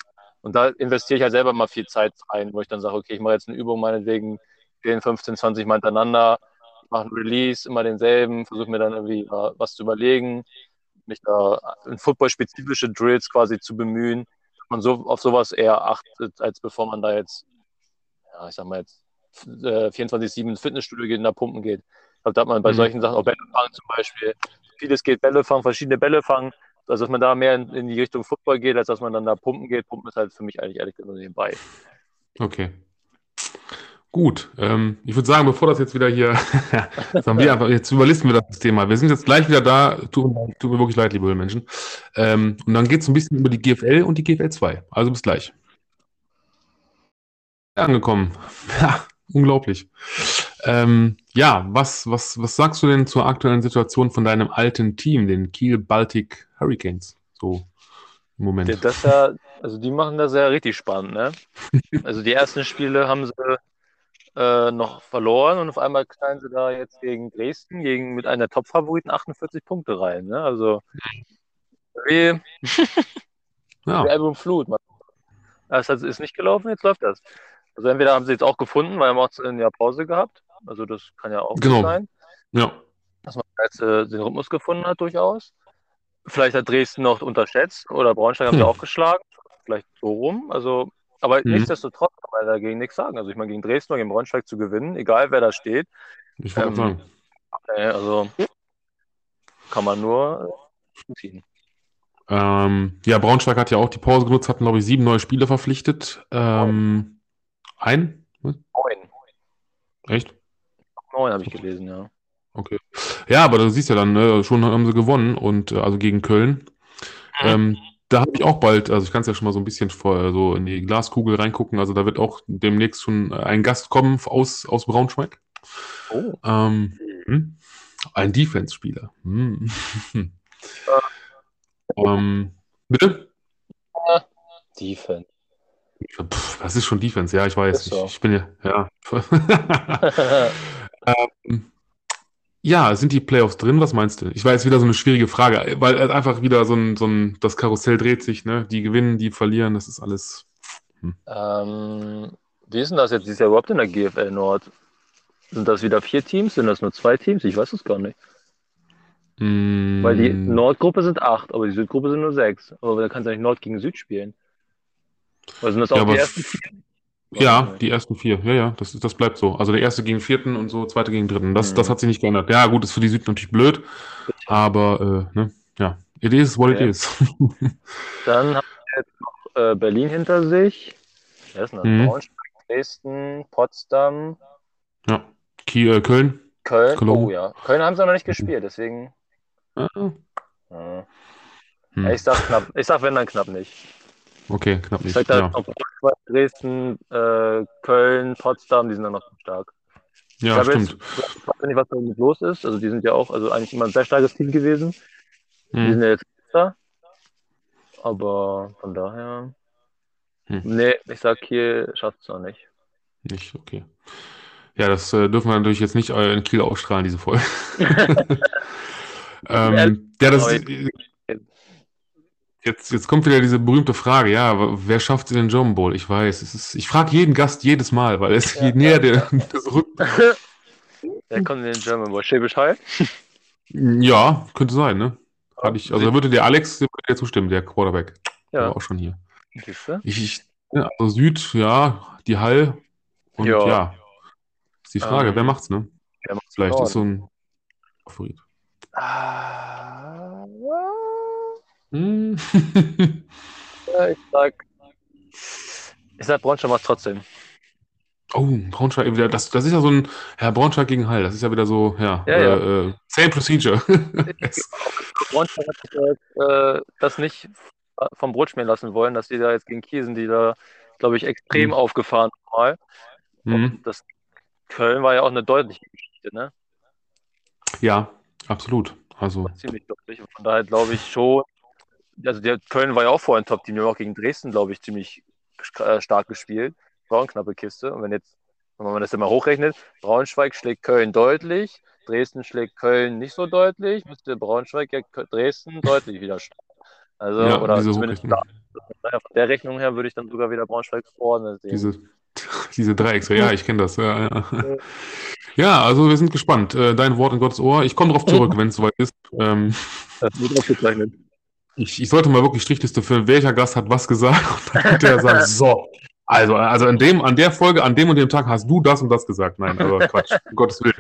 Und da investiere ich halt selber mal viel Zeit rein, wo ich dann sage, okay, ich mache jetzt eine Übung meinetwegen 10, 15, 20 Mal hintereinander, mache einen Release, immer denselben, versuche mir dann irgendwie äh, was zu überlegen, mich da in football-spezifische Drills quasi zu bemühen, dass man so auf sowas eher achtet, als bevor man da jetzt, ja, ich sag mal jetzt, äh, 24-7 ins Fitnessstudio geht und da pumpen geht. Ich glaube, da hat man bei Mhm. solchen Sachen auch Bälle fangen zum Beispiel. Vieles geht Bälle fangen, verschiedene Bälle fangen. Also, dass man da mehr in, in die Richtung Football geht, als dass man dann da pumpen geht. Pumpen ist halt für mich eigentlich ehrlich gesagt nebenbei. Okay. Gut, ähm, ich würde sagen, bevor das jetzt wieder hier, wir einfach, jetzt überlisten wir das Thema. Wir sind jetzt gleich wieder da. Tut, mir- tut mir wirklich leid, liebe Menschen. Ähm, und dann geht es ein bisschen über die GFL und die GFL 2. Also bis gleich. Angekommen. Ja, unglaublich. Ähm, ja, was, was, was sagst du denn zur aktuellen Situation von deinem alten Team, den Kiel Baltic Hurricanes? So im Moment. Das ja, also die machen das ja richtig spannend, ne? Also die ersten Spiele haben sie äh, noch verloren und auf einmal knallen sie da jetzt gegen Dresden, gegen mit einer Top-Favoriten 48 Punkte rein, ne? Also wie, Ja, wie Album Flut. Das hat- ist nicht gelaufen, jetzt läuft das. Also entweder haben sie jetzt auch gefunden, weil wir haben auch ein Jahr Pause gehabt. Also das kann ja auch Genau. sein. ja. dass man jetzt äh, den Rhythmus gefunden hat, durchaus. Vielleicht hat Dresden noch unterschätzt oder Braunschweig haben sie Hm. auch geschlagen. Vielleicht so rum. Also, aber Mhm. nichtsdestotrotz kann man dagegen nichts sagen. Also, ich meine, gegen Dresden oder gegen Braunschweig zu gewinnen, egal wer da steht, Ich wollte Ähm, sagen. äh, also kann man nur äh, ziehen. Ähm, ja, Braunschweig hat ja auch die Pause genutzt, hatten, glaube ich, sieben neue Spieler verpflichtet. Ähm, ein? Was? Neun. Echt? Neun habe ich gelesen, ja. Okay. Ja, aber du siehst ja dann, ne, schon haben sie gewonnen und äh, also gegen Köln. Ähm, da habe ich auch bald, also ich kann es ja schon mal so ein bisschen vor, so in die Glaskugel reingucken. Also da wird auch demnächst schon ein Gast kommen aus, aus Braunschweig. Oh. Ähm, hm, ein Defense-Spieler. Hm. ähm, bitte? Defense. Pff, das ist schon Defense, ja, ich weiß. So. Ich, ich bin ja, ja. ähm, ja, sind die Playoffs drin? Was meinst du? Ich weiß, wieder so eine schwierige Frage, weil es einfach wieder so ein, so ein, das Karussell dreht sich, ne? Die gewinnen, die verlieren, das ist alles. ähm, wie ist denn das jetzt dieses Jahr überhaupt in der GFL Nord? Sind das wieder vier Teams? Sind das nur zwei Teams? Ich weiß es gar nicht. Mm, Weil die Nordgruppe sind acht, aber die Südgruppe sind nur sechs. Aber da kannst du nicht Nord gegen Süd spielen. Oder sind das auch Ja, die ersten vier? Ja, die ersten vier. Ja, ja, das, das bleibt so. Also der erste gegen vierten und so, zweite gegen dritten. Das, Mhm. das hat sich nicht geändert. Ja, gut, ist für die Süd natürlich blöd, aber äh, ne, ja, it is what it Ja. is. Dann haben wir jetzt noch äh, Berlin hinter sich. Wer ist denn das? Mhm. Braunschweig, Dresden, Potsdam, ja, Kiel, äh, Köln. Köln. Cologne. Oh ja, Köln haben sie noch nicht gespielt, deswegen. Ah, Ja. Ich sag knapp. Ich sag wenn dann knapp nicht. Okay, knapp Ich nicht. sag da Ja, Dresden, äh, Köln, Potsdam, die sind dann noch stark. ja ich stimmt. jetzt, ich weiß nicht, was da los ist. Also die sind ja auch, also eigentlich immer ein sehr starkes Team gewesen. Die Hm. sind ja jetzt da. Aber von daher. Hm. Nee, ich sag hier schafft es noch nicht. Nicht, okay. Ja, das äh, dürfen wir natürlich jetzt nicht äh, in Kiel ausstrahlen, diese Folge. ähm, ja, das ist, jetzt, jetzt kommt wieder diese berühmte Frage, ja, wer schafft den German Bowl? Ich weiß, ist, ich frage jeden Gast jedes Mal, weil es Ja, je näher ja, der, das rückt. Wer kommt in den German Bowl? Schäbisch Hall? Ja, könnte sein, ne? Hatte ich, also da würde der Alex der würde zustimmen, der Quarterback. Der war Ja, auch schon hier. Ich, ich, ja, also Süd, ja, die Hall und Ja. ja. Ist die Frage, Ähm, wer macht's, ne? wer macht's Vielleicht ist so ein Favorit. Ah, Hm. ja, ich sag. Ich sag Braunschweig macht trotzdem. oh, Braunschweig, das, das ist ja so ein, ja, Braunschweig gegen Hall, das ist ja wieder so, ja, Ja, äh, Äh, same procedure. yes. Braunschweig hat jetzt, äh, das nicht vom Brot schmieren lassen wollen, dass die da jetzt gegen Kiel sind, die da, glaube ich, extrem Mhm. aufgefahren mal. Mhm. Das Köln war ja auch eine deutliche Geschichte, ne? Ja, absolut. Also, Ziemlich deutlich. Von daher glaube ich schon, also der Köln war ja auch vorher ein Top-Team, die haben auch gegen Dresden, glaube ich, ziemlich äh, stark gespielt. War auch eine knappe Kiste. Und wenn jetzt, wenn man das immer hochrechnet, Braunschweig schlägt Köln deutlich, Dresden schlägt Köln nicht so deutlich, müsste Braunschweig ja Dresden deutlich wieder schlagen. Also, ja, oder zumindest da, von der Rechnung her würde ich dann sogar wieder Braunschweig vorne sehen. Diese, diese Dreiecks, ja, ich kenne das. Ja, ja. ja, also wir sind gespannt. Äh, Dein Wort in Gottes Ohr. Ich komme darauf zurück, wenn es soweit ist. Ähm, Das wird aufgezeichnet. Ich, ich sollte mal wirklich Strichliste führen, welcher Gast hat was gesagt. Und dann könnte er sagen, so. Also, also an, dem, an der Folge, an dem und dem Tag hast du das und das gesagt. Nein, also Quatsch, um Gottes Willen.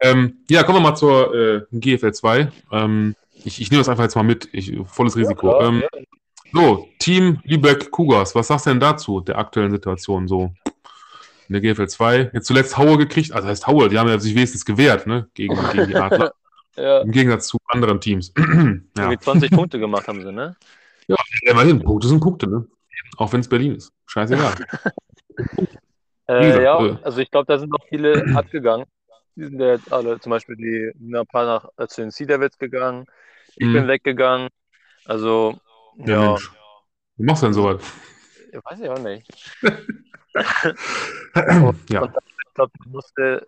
Ähm, ja, kommen wir mal zur äh, GFL 2. Ähm, ich, ich nehme das einfach jetzt mal mit. Ich, volles Risiko. klar, ähm, so, Team Lübeck Cougars, was sagst du denn dazu, der aktuellen Situation so? In der GFL 2. Jetzt zuletzt Haue gekriegt, also heißt Haue, die haben ja sich wenigstens gewehrt, ne? Gegen, gegen die Adler. Ja, Im Gegensatz zu anderen Teams. ja. irgendwie 20 Punkte gemacht haben sie, ne? ja, immerhin, Punkte sind Punkte, ne? Auch wenn es Berlin ist. Scheißegal. Wie Äh, gesagt, ja, äh, also ich glaube, da sind auch viele abgegangen. Die sind ja jetzt alle, zum Beispiel die ein paar nach äh, zu den Sea Devils gegangen. Ich Mhm. bin weggegangen. Also, ja, ja, Mensch. Wie machst du denn sowas? weiß ich auch nicht. ja. Ich glaube, musste.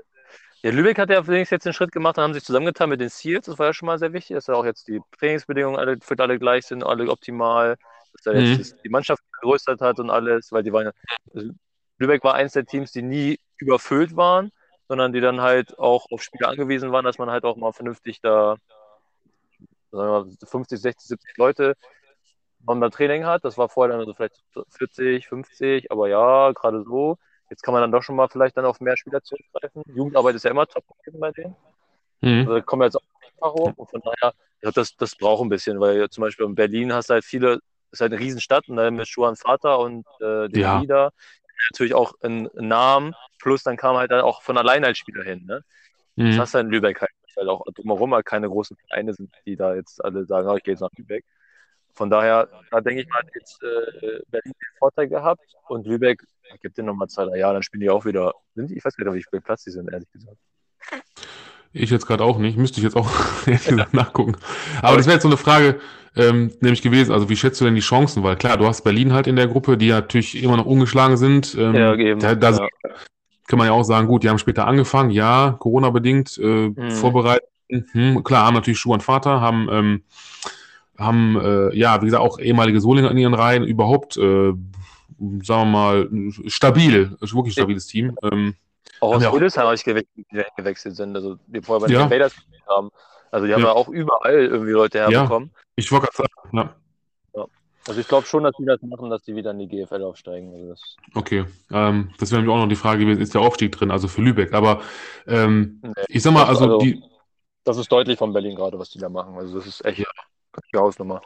Ja, Lübeck hat ja allerdings jetzt den Schritt gemacht und haben sich zusammengetan mit den Seals. Das war ja schon mal sehr wichtig, dass da auch jetzt die Trainingsbedingungen alle, für alle gleich sind, alle optimal, dass da jetzt Mhm. das, die Mannschaft vergrößert hat und alles, weil die waren ja, also Lübeck war eins der Teams, die nie überfüllt waren, sondern die dann halt auch auf Spieler angewiesen waren, dass man halt auch mal vernünftig da sagen wir mal, 50, 60, 70 Leute man da Training hat. Das war vorher dann so vielleicht 40, 50, aber ja, gerade so. Jetzt kann man dann doch schon mal vielleicht dann auf mehr Spieler zurückgreifen. Jugendarbeit ist ja immer top bei denen. Mhm. Also da kommen wir jetzt auch ein paar hoch. Und von daher, ja, das, das braucht ein bisschen, weil zum Beispiel in Berlin hast du halt viele, ist halt eine Riesenstadt und dann mit Schuhan Vater und äh, den Ja. Lieder natürlich auch einen Namen, plus dann kam halt dann auch von allein als Spieler hin. Ne? Das Mhm. hast du in Lübeck halt, weil auch drumherum halt keine großen Vereine sind, die da jetzt alle sagen, oh, ich gehe jetzt nach Lübeck. Von daher, da denke ich mal, hat jetzt äh, Berlin den Vorteil gehabt und Lübeck gibt den nochmal zwei, drei Jahre, dann spielen die auch wieder. Sind die? Ich weiß gar nicht, wie viel Platz die sind, ehrlich gesagt. Ich jetzt gerade auch nicht, müsste ich jetzt auch ehrlich gesagt nachgucken. Aber das wäre jetzt so eine Frage, ähm, nämlich gewesen, also wie schätzt du denn die Chancen? Weil klar, du hast Berlin halt in der Gruppe, die natürlich immer noch ungeschlagen sind. Ähm, Ja, eben. Da, da Ja. kann man ja auch sagen, gut, die haben später angefangen, ja, Corona-bedingt, äh, Mhm. vorbereitet. Hm, klar, haben natürlich Schuh und Vater, haben, ähm, haben äh, ja, wie gesagt, auch ehemalige Solinger in ihren Reihen, überhaupt, äh, sagen wir mal, stabil, ist wirklich stabiles Team. Ähm, Auch aus ja Hildesheim habe ich gewechselt, die da gewechselt sind, also die vorher bei den Ja. Invaders gespielt haben. Also die haben Ja. ja auch überall irgendwie Leute Ja. herbekommen. ich wollte gerade sagen, ja. Also ich glaube schon, dass die das machen, dass die wieder in die GFL aufsteigen. Also das, Okay, ähm, das wäre nämlich auch noch die Frage gewesen, ist der Aufstieg drin, also für Lübeck, aber ähm, Nee, ich sag mal, also, also- die, das ist deutlich von Berlin gerade, was die da machen. Also das ist echt eine Hausnummer.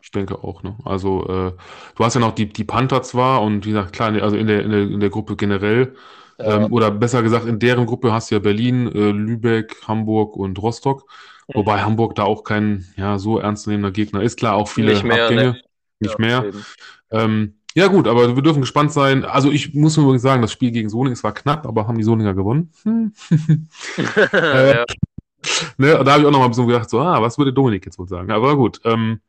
ich denke auch, ne, also äh, du hast ja noch die, die Panther zwar und wie gesagt, klar, also in der, in der, in der Gruppe generell, Ja. ähm, oder besser gesagt, in deren Gruppe hast du ja Berlin, äh, Lübeck, Hamburg und Rostock, wobei Hamburg da auch kein, ja, so ernstzunehmender Gegner ist, klar, auch viele Nicht mehr, Abgänge, ne. nicht Ja, mehr. Ähm, ja, gut, aber wir dürfen gespannt sein. Also, ich muss übrigens sagen, das Spiel gegen Solingen es war knapp, aber haben die Solinger gewonnen? Hm. ja. Ne, da habe ich auch noch mal ein bisschen gedacht, so, ah, was würde Dominik jetzt wohl sagen? Aber gut, ähm,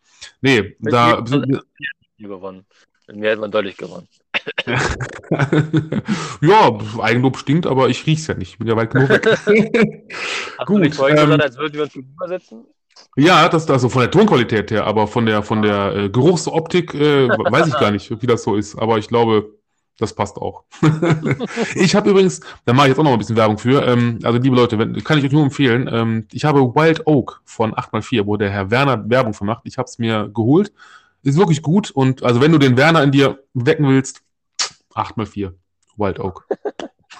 nee, da. Die gewonnen. Mir hätte man deutlich gewonnen. ja, Eigenlob stinkt, aber ich riech's ja nicht. Ich bin ja weit genug weg. Hast Gut, du nicht vorhin ähm, gesagt, als würden wir uns übersetzen? ja, das ist also von der Tonqualität her, aber von der, von der äh, Geruchsoptik äh, weiß ich gar nicht, wie das so ist. Aber ich glaube, das passt auch. ich habe übrigens, da mache ich jetzt auch noch ein bisschen Werbung für. Ähm, also, liebe Leute, wenn, kann ich euch nur empfehlen. Ähm, ich habe Wild Oak von 8x4, wo der Herr Werner Werbung für macht. Ich habe es mir geholt. Ist wirklich gut. Und also, wenn du den Werner in dir wecken willst, 8x4, Wild Oak.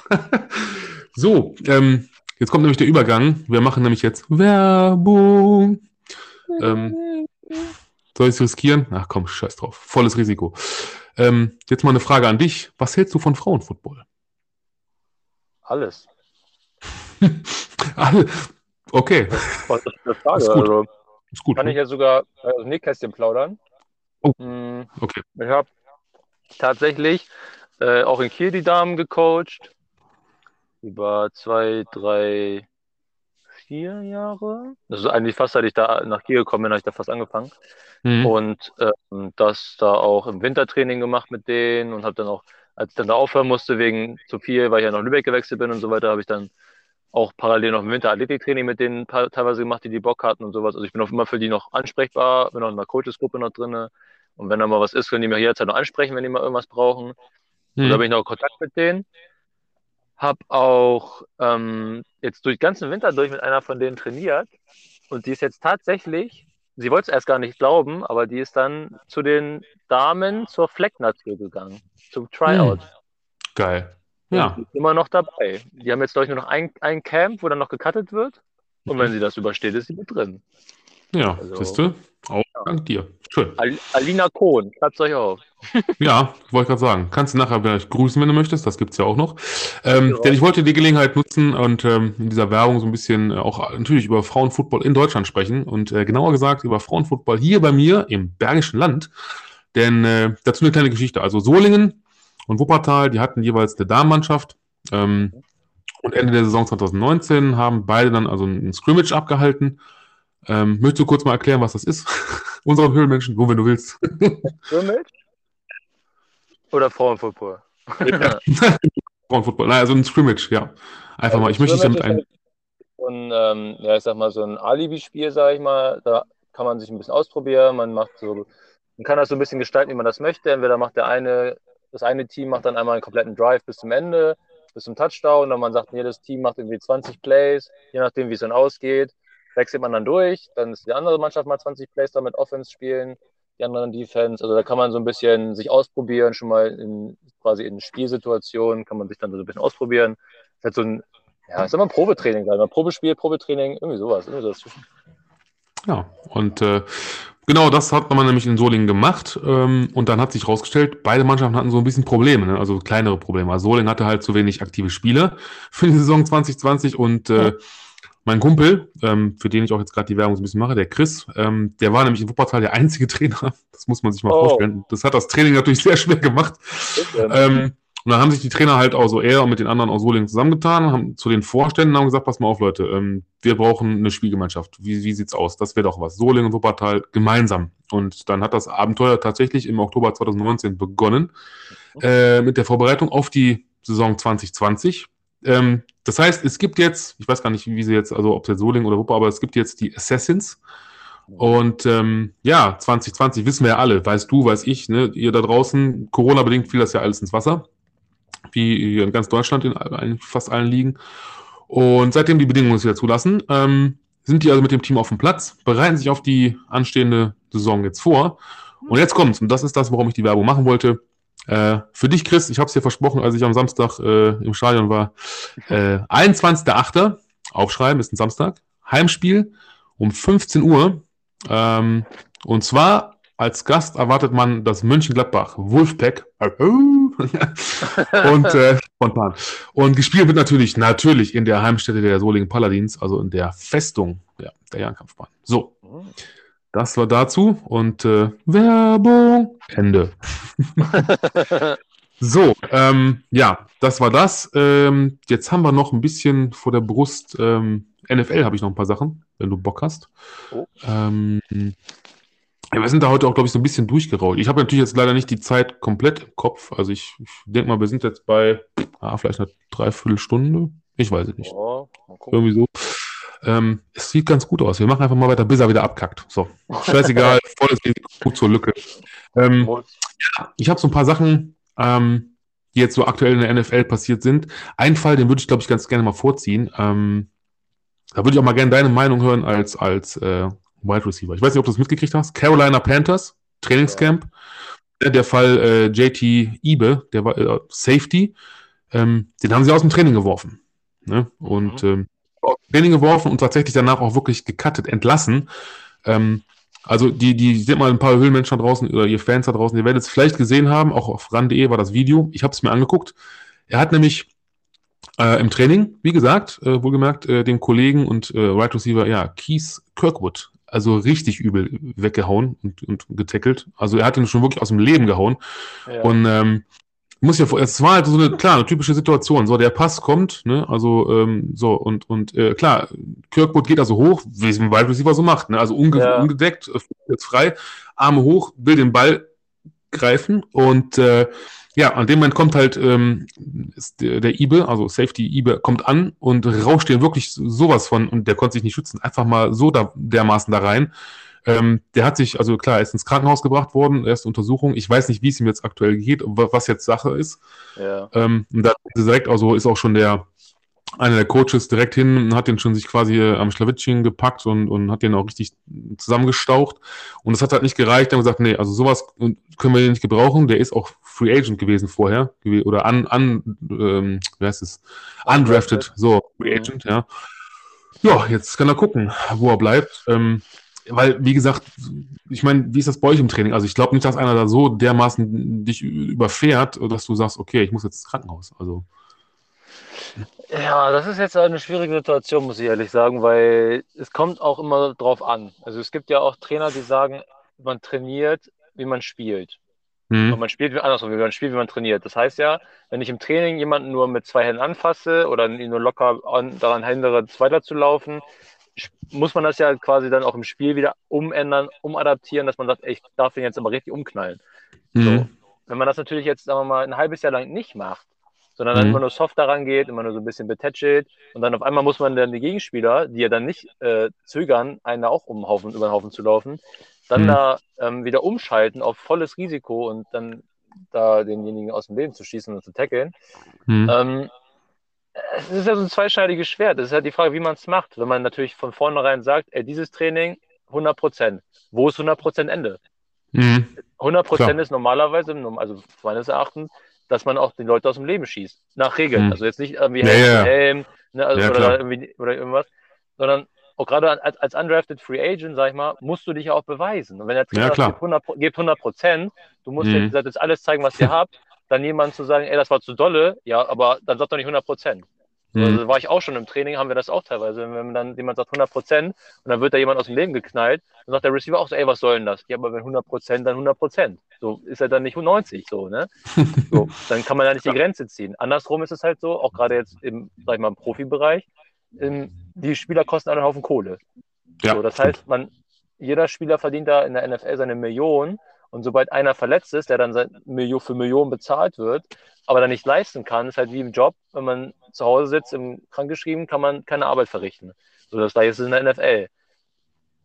so, ähm, jetzt kommt nämlich der Übergang. Wir machen nämlich jetzt Werbung. Ähm, soll ich es riskieren? Ach komm, scheiß drauf. Volles Risiko. Ähm, jetzt mal eine Frage an dich. Was hältst du von Frauenfootball? Alles. Alle- okay, Was ist eine Frage? Ist gut. Also, ist gut. kann ich ne? jetzt sogar aus dem Nähkästchen plaudern? Oh. Hm, Okay. Ich habe tatsächlich äh, auch in Kiel die Damen gecoacht. über zwei, drei, vier Jahre. Das ist eigentlich fast, seit ich da nach Kiel gekommen bin, habe ich da fast angefangen. Mhm. Und ähm, das da auch im Wintertraining gemacht mit denen und habe dann auch, als ich dann da aufhören musste wegen zu viel, weil ich ja nach Lübeck gewechselt bin und so weiter, habe ich dann auch parallel noch im Winter Athletiktraining mit denen teilweise gemacht, die die Bock hatten und sowas. Also ich bin auch immer für die noch ansprechbar, bin auch in einer Coachesgruppe noch drin. Und wenn da mal was ist, können die mir jederzeit noch ansprechen, wenn die mal irgendwas brauchen. Mhm. Und da bin ich noch in Kontakt mit denen. Hab auch ähm, jetzt durch den ganzen Winter durch mit einer von denen trainiert. Und die ist jetzt tatsächlich, sie wollte es erst gar nicht glauben, aber die ist dann zu den Damen zur Flecknatur gegangen, zum Tryout. Mhm. Geil. Ja. Die ist immer noch dabei. Die haben jetzt, glaube ich, nur noch ein, ein Camp, wo dann noch gecuttet wird. Und wenn sie das übersteht, ist sie mit drin. Ja, also, siehst du? Auch ja. dank dir. Schön. Al Alina Kohn, schreibt euch auf. ja, wollte gerade sagen. Kannst du nachher vielleicht grüßen, wenn du möchtest. Das gibt es ja auch noch. Ähm, denn ich wollte die Gelegenheit nutzen und ähm, in dieser Werbung so ein bisschen äh, auch natürlich über Frauenfootball in Deutschland sprechen. Und äh, genauer gesagt über Frauenfootball hier bei mir im Bergischen Land. Denn äh, dazu eine kleine Geschichte. Also Solingen und Wuppertal, die hatten jeweils eine Damenmannschaft. Ähm, und Ende der Saison 2019 haben beide dann also ein Scrimmage abgehalten. Ähm, möchtest du kurz mal erklären, was das ist? Unseren Höhlenmenschen, wo wenn du willst. Scrimmage? Oder Frauenfootball? Ja. Frauenfootball, nein, also ein Scrimmage, ja. Einfach also mal, ich möchte dich damit ein. Und, ähm, ja, ich sag mal, so ein Alibi-Spiel, sag ich mal, da kann man sich ein bisschen ausprobieren. Man macht so, man kann das so ein bisschen gestalten, wie man das möchte. Entweder macht der eine das eine Team macht dann einmal einen kompletten Drive bis zum Ende, bis zum Touchdown. Und man sagt, jedes Team macht irgendwie 20 Plays, je nachdem, wie es dann ausgeht. Wechselt man dann durch, dann ist die andere Mannschaft mal 20 Plays damit Offense spielen, die anderen Defense. Also da kann man so ein bisschen sich ausprobieren, schon mal in, quasi in Spielsituationen kann man sich dann so ein bisschen ausprobieren. Das ist halt so ein, ja, ist immer ein Probetraining, ein Probespiel, Probetraining, irgendwie sowas. Irgendwie sowas. Ja, und äh, Genau, das hat man nämlich in Solingen gemacht. Ähm, und dann hat sich herausgestellt, beide Mannschaften hatten so ein bisschen Probleme, ne? also kleinere Probleme. Also Solingen hatte halt zu wenig aktive Spieler für die Saison 2020 und äh, mein Kumpel, ähm, für den ich auch jetzt gerade die Werbung so ein bisschen mache, der Chris, ähm, der war nämlich in Wuppertal der einzige Trainer. Das muss man sich mal oh. vorstellen. Das hat das Training natürlich sehr schwer gemacht. Ähm, und dann haben sich die Trainer halt auch so er und mit den anderen aus Solingen zusammengetan, haben zu den Vorständen haben gesagt, pass mal auf, Leute, ähm, wir brauchen eine Spielgemeinschaft. Wie, wie sieht's aus? Das wäre doch was. Solingen und Wuppertal gemeinsam. Und dann hat das Abenteuer tatsächlich im Oktober 2019 begonnen äh, mit der Vorbereitung auf die Saison 2020. Ähm, das heißt, es gibt jetzt, ich weiß gar nicht, wie sie jetzt, also ob es jetzt Solingen oder Wupper, aber es gibt jetzt die Assassins. Und ähm, ja, 2020 wissen wir ja alle, weißt du, weiß ich, ne, ihr da draußen, Corona-bedingt fiel das ja alles ins Wasser wie in ganz Deutschland in fast allen Ligen. Und seitdem die Bedingungen es wieder zulassen, ähm, sind die also mit dem Team auf dem Platz, bereiten sich auf die anstehende Saison jetzt vor. Und jetzt kommt's, und das ist das, warum ich die Werbung machen wollte. Äh, für dich, Chris, ich habe es dir versprochen, als ich am Samstag äh, im Stadion war. Äh, 21.8. Aufschreiben, ist ein Samstag. Heimspiel um 15 Uhr. Ähm, und zwar als Gast erwartet man das Mönchengladbach Wolfpack. und äh, spontan. Und gespielt wird natürlich, natürlich in der Heimstätte der Solingen Paladins, also in der Festung ja, der Jahrenkampfbahn. So. Das war dazu und äh, Werbung. Ende. so, ähm, ja, das war das. Ähm, jetzt haben wir noch ein bisschen vor der Brust. Ähm, NFL habe ich noch ein paar Sachen, wenn du Bock hast. Oh. Ähm, ja, wir sind da heute auch, glaube ich, so ein bisschen durchgerollt. Ich habe natürlich jetzt leider nicht die Zeit komplett im Kopf. Also ich, ich denke mal, wir sind jetzt bei ah, vielleicht eine Dreiviertelstunde. Ich weiß es nicht. Oh, Irgendwie so. Ähm, es sieht ganz gut aus. Wir machen einfach mal weiter, bis er wieder abkackt. So, scheißegal, volles Risiko zur Lücke. Ähm, ich habe so ein paar Sachen, ähm, die jetzt so aktuell in der NFL passiert sind. Ein Fall, den würde ich, glaube ich, ganz gerne mal vorziehen. Ähm, da würde ich auch mal gerne deine Meinung hören als, als äh, Wide Receiver. Ich weiß nicht, ob du es mitgekriegt hast. Carolina Panthers, Trainingscamp. Ja. Der Fall äh, JT Ibe, der war äh, Safety, ähm, den haben sie aus dem Training geworfen. Ne? Und mhm. ähm, Training geworfen und tatsächlich danach auch wirklich gecuttet, entlassen. Ähm, also die, die sind mal ein paar Höhlenmenschen da draußen oder ihr Fans da draußen, die werden es vielleicht gesehen haben, auch auf ran.de war das Video. Ich habe es mir angeguckt. Er hat nämlich äh, im Training, wie gesagt, äh, wohlgemerkt, äh, dem Kollegen und äh, Right Receiver, ja, Keith Kirkwood also richtig übel weggehauen und, und getackelt. Also er hat ihn schon wirklich aus dem Leben gehauen. Ja. Und ähm, muss ja, es war halt so eine, klar, eine typische Situation. So, der Pass kommt, ne, also, ähm, so, und, und, äh, klar, Kirkwood geht also hoch, wie es ein Wide Receiver so macht, ne, also unge Ja. ungedeckt, äh, jetzt frei, Arme hoch, will den Ball greifen und, äh, ja, an dem Moment kommt halt ähm, der, der Ibe, also Safety Ibe, kommt an und rauscht den wirklich sowas von, und der konnte sich nicht schützen, einfach mal so da, dermaßen da rein. Ähm, der hat sich, also klar, er ist ins Krankenhaus gebracht worden, erste Untersuchung. Ich weiß nicht, wie es ihm jetzt aktuell geht, wa- was jetzt Sache ist. Ja. Ähm, und da ist direkt, also ist auch schon der, einer der Coaches direkt hin und hat den schon sich quasi äh, am Schlawittchen gepackt und, und hat den auch richtig zusammengestaucht. Und das hat halt nicht gereicht. Dann gesagt, nee, also sowas können wir den nicht gebrauchen. Der ist auch Free Agent gewesen vorher. Oder un, un, ähm, wie heißt es? Undrafted. So, Free Mhm. Agent, ja. Ja, jetzt kann er gucken, wo er bleibt. Ähm, weil, wie gesagt, ich meine, wie ist das bei euch im Training? Also ich glaube nicht, dass einer da so dermaßen dich überfährt, dass du sagst, okay, ich muss jetzt ins Krankenhaus. Also, Ja, das ist jetzt eine schwierige Situation, muss ich ehrlich sagen, weil es kommt auch immer drauf an. Also es gibt ja auch Trainer, die sagen, man trainiert, wie man spielt. Und hm, man spielt wie andersrum, wie man spielt, wie man trainiert. Das heißt ja, wenn ich im Training jemanden nur mit zwei Händen anfasse oder ihn nur locker an, daran hindere, weiter zu laufen, sch- muss man das ja quasi dann auch im Spiel wieder umändern, umadaptieren, dass man sagt, ey, ich darf den jetzt aber richtig umknallen. So. hm, Wenn man das natürlich jetzt, sagen wir mal, ein halbes Jahr lang nicht macht, sondern dann Mhm. immer nur soft daran geht, immer nur so ein bisschen betätschelt und dann auf einmal muss man dann die Gegenspieler, die ja dann nicht äh, zögern, einen da auch um den Haufen, über den Haufen zu laufen, dann Mhm. da ähm, wieder umschalten auf volles Risiko und dann da denjenigen aus dem Leben zu schießen und zu tackeln. hm, Ähm, es ist ja so ein zweischneidiges Schwert. Es ist halt die Frage, wie man es macht. Wenn man natürlich von vornherein sagt, ey, dieses Training 100 Prozent. Wo ist 100 Prozent Ende? hm, 100 Prozent ist normalerweise, also meines Erachtens, dass man auch die Leute aus dem Leben schießt. Nach Regeln. Hm. Also jetzt nicht irgendwie Ja, Helm, ja, Helm ne, also, Ja, oder, irgendwie, oder irgendwas, sondern auch gerade als, als undrafted Free Agent, sag ich mal, musst du dich auch beweisen. Und wenn der Trainer Ja, sagt, klar. gibt 100, Pro- gebt 100 Prozent, du musst Mhm. jetzt alles zeigen, was ihr habt, dann jemand zu sagen, ey, das war zu dolle, ja, aber dann sagt doch nicht 100 Prozent. hm, Also war ich auch schon im Training, haben wir das auch teilweise. Wenn dann jemand sagt 100 Prozent und dann wird da jemand aus dem Leben geknallt, dann sagt der Receiver auch so, ey, was soll denn das? Ja, aber wenn 100 Prozent, dann 100 Prozent. So ist er dann nicht 90, so, ne? So, dann kann man ja nicht die Grenze ziehen. Andersrum ist es halt so, auch gerade jetzt im, sag ich mal, im Profibereich, ähm, die Spieler kosten einen Haufen Kohle. ja, so, das stimmt. heißt, man, jeder Spieler verdient da in der NFL seine Million und sobald einer verletzt ist, der dann für Millionen bezahlt wird, aber dann nicht leisten kann, ist halt wie im Job, wenn man zu Hause sitzt, im krankgeschrieben, kann man keine Arbeit verrichten. So, das gleiche ist in der NFL.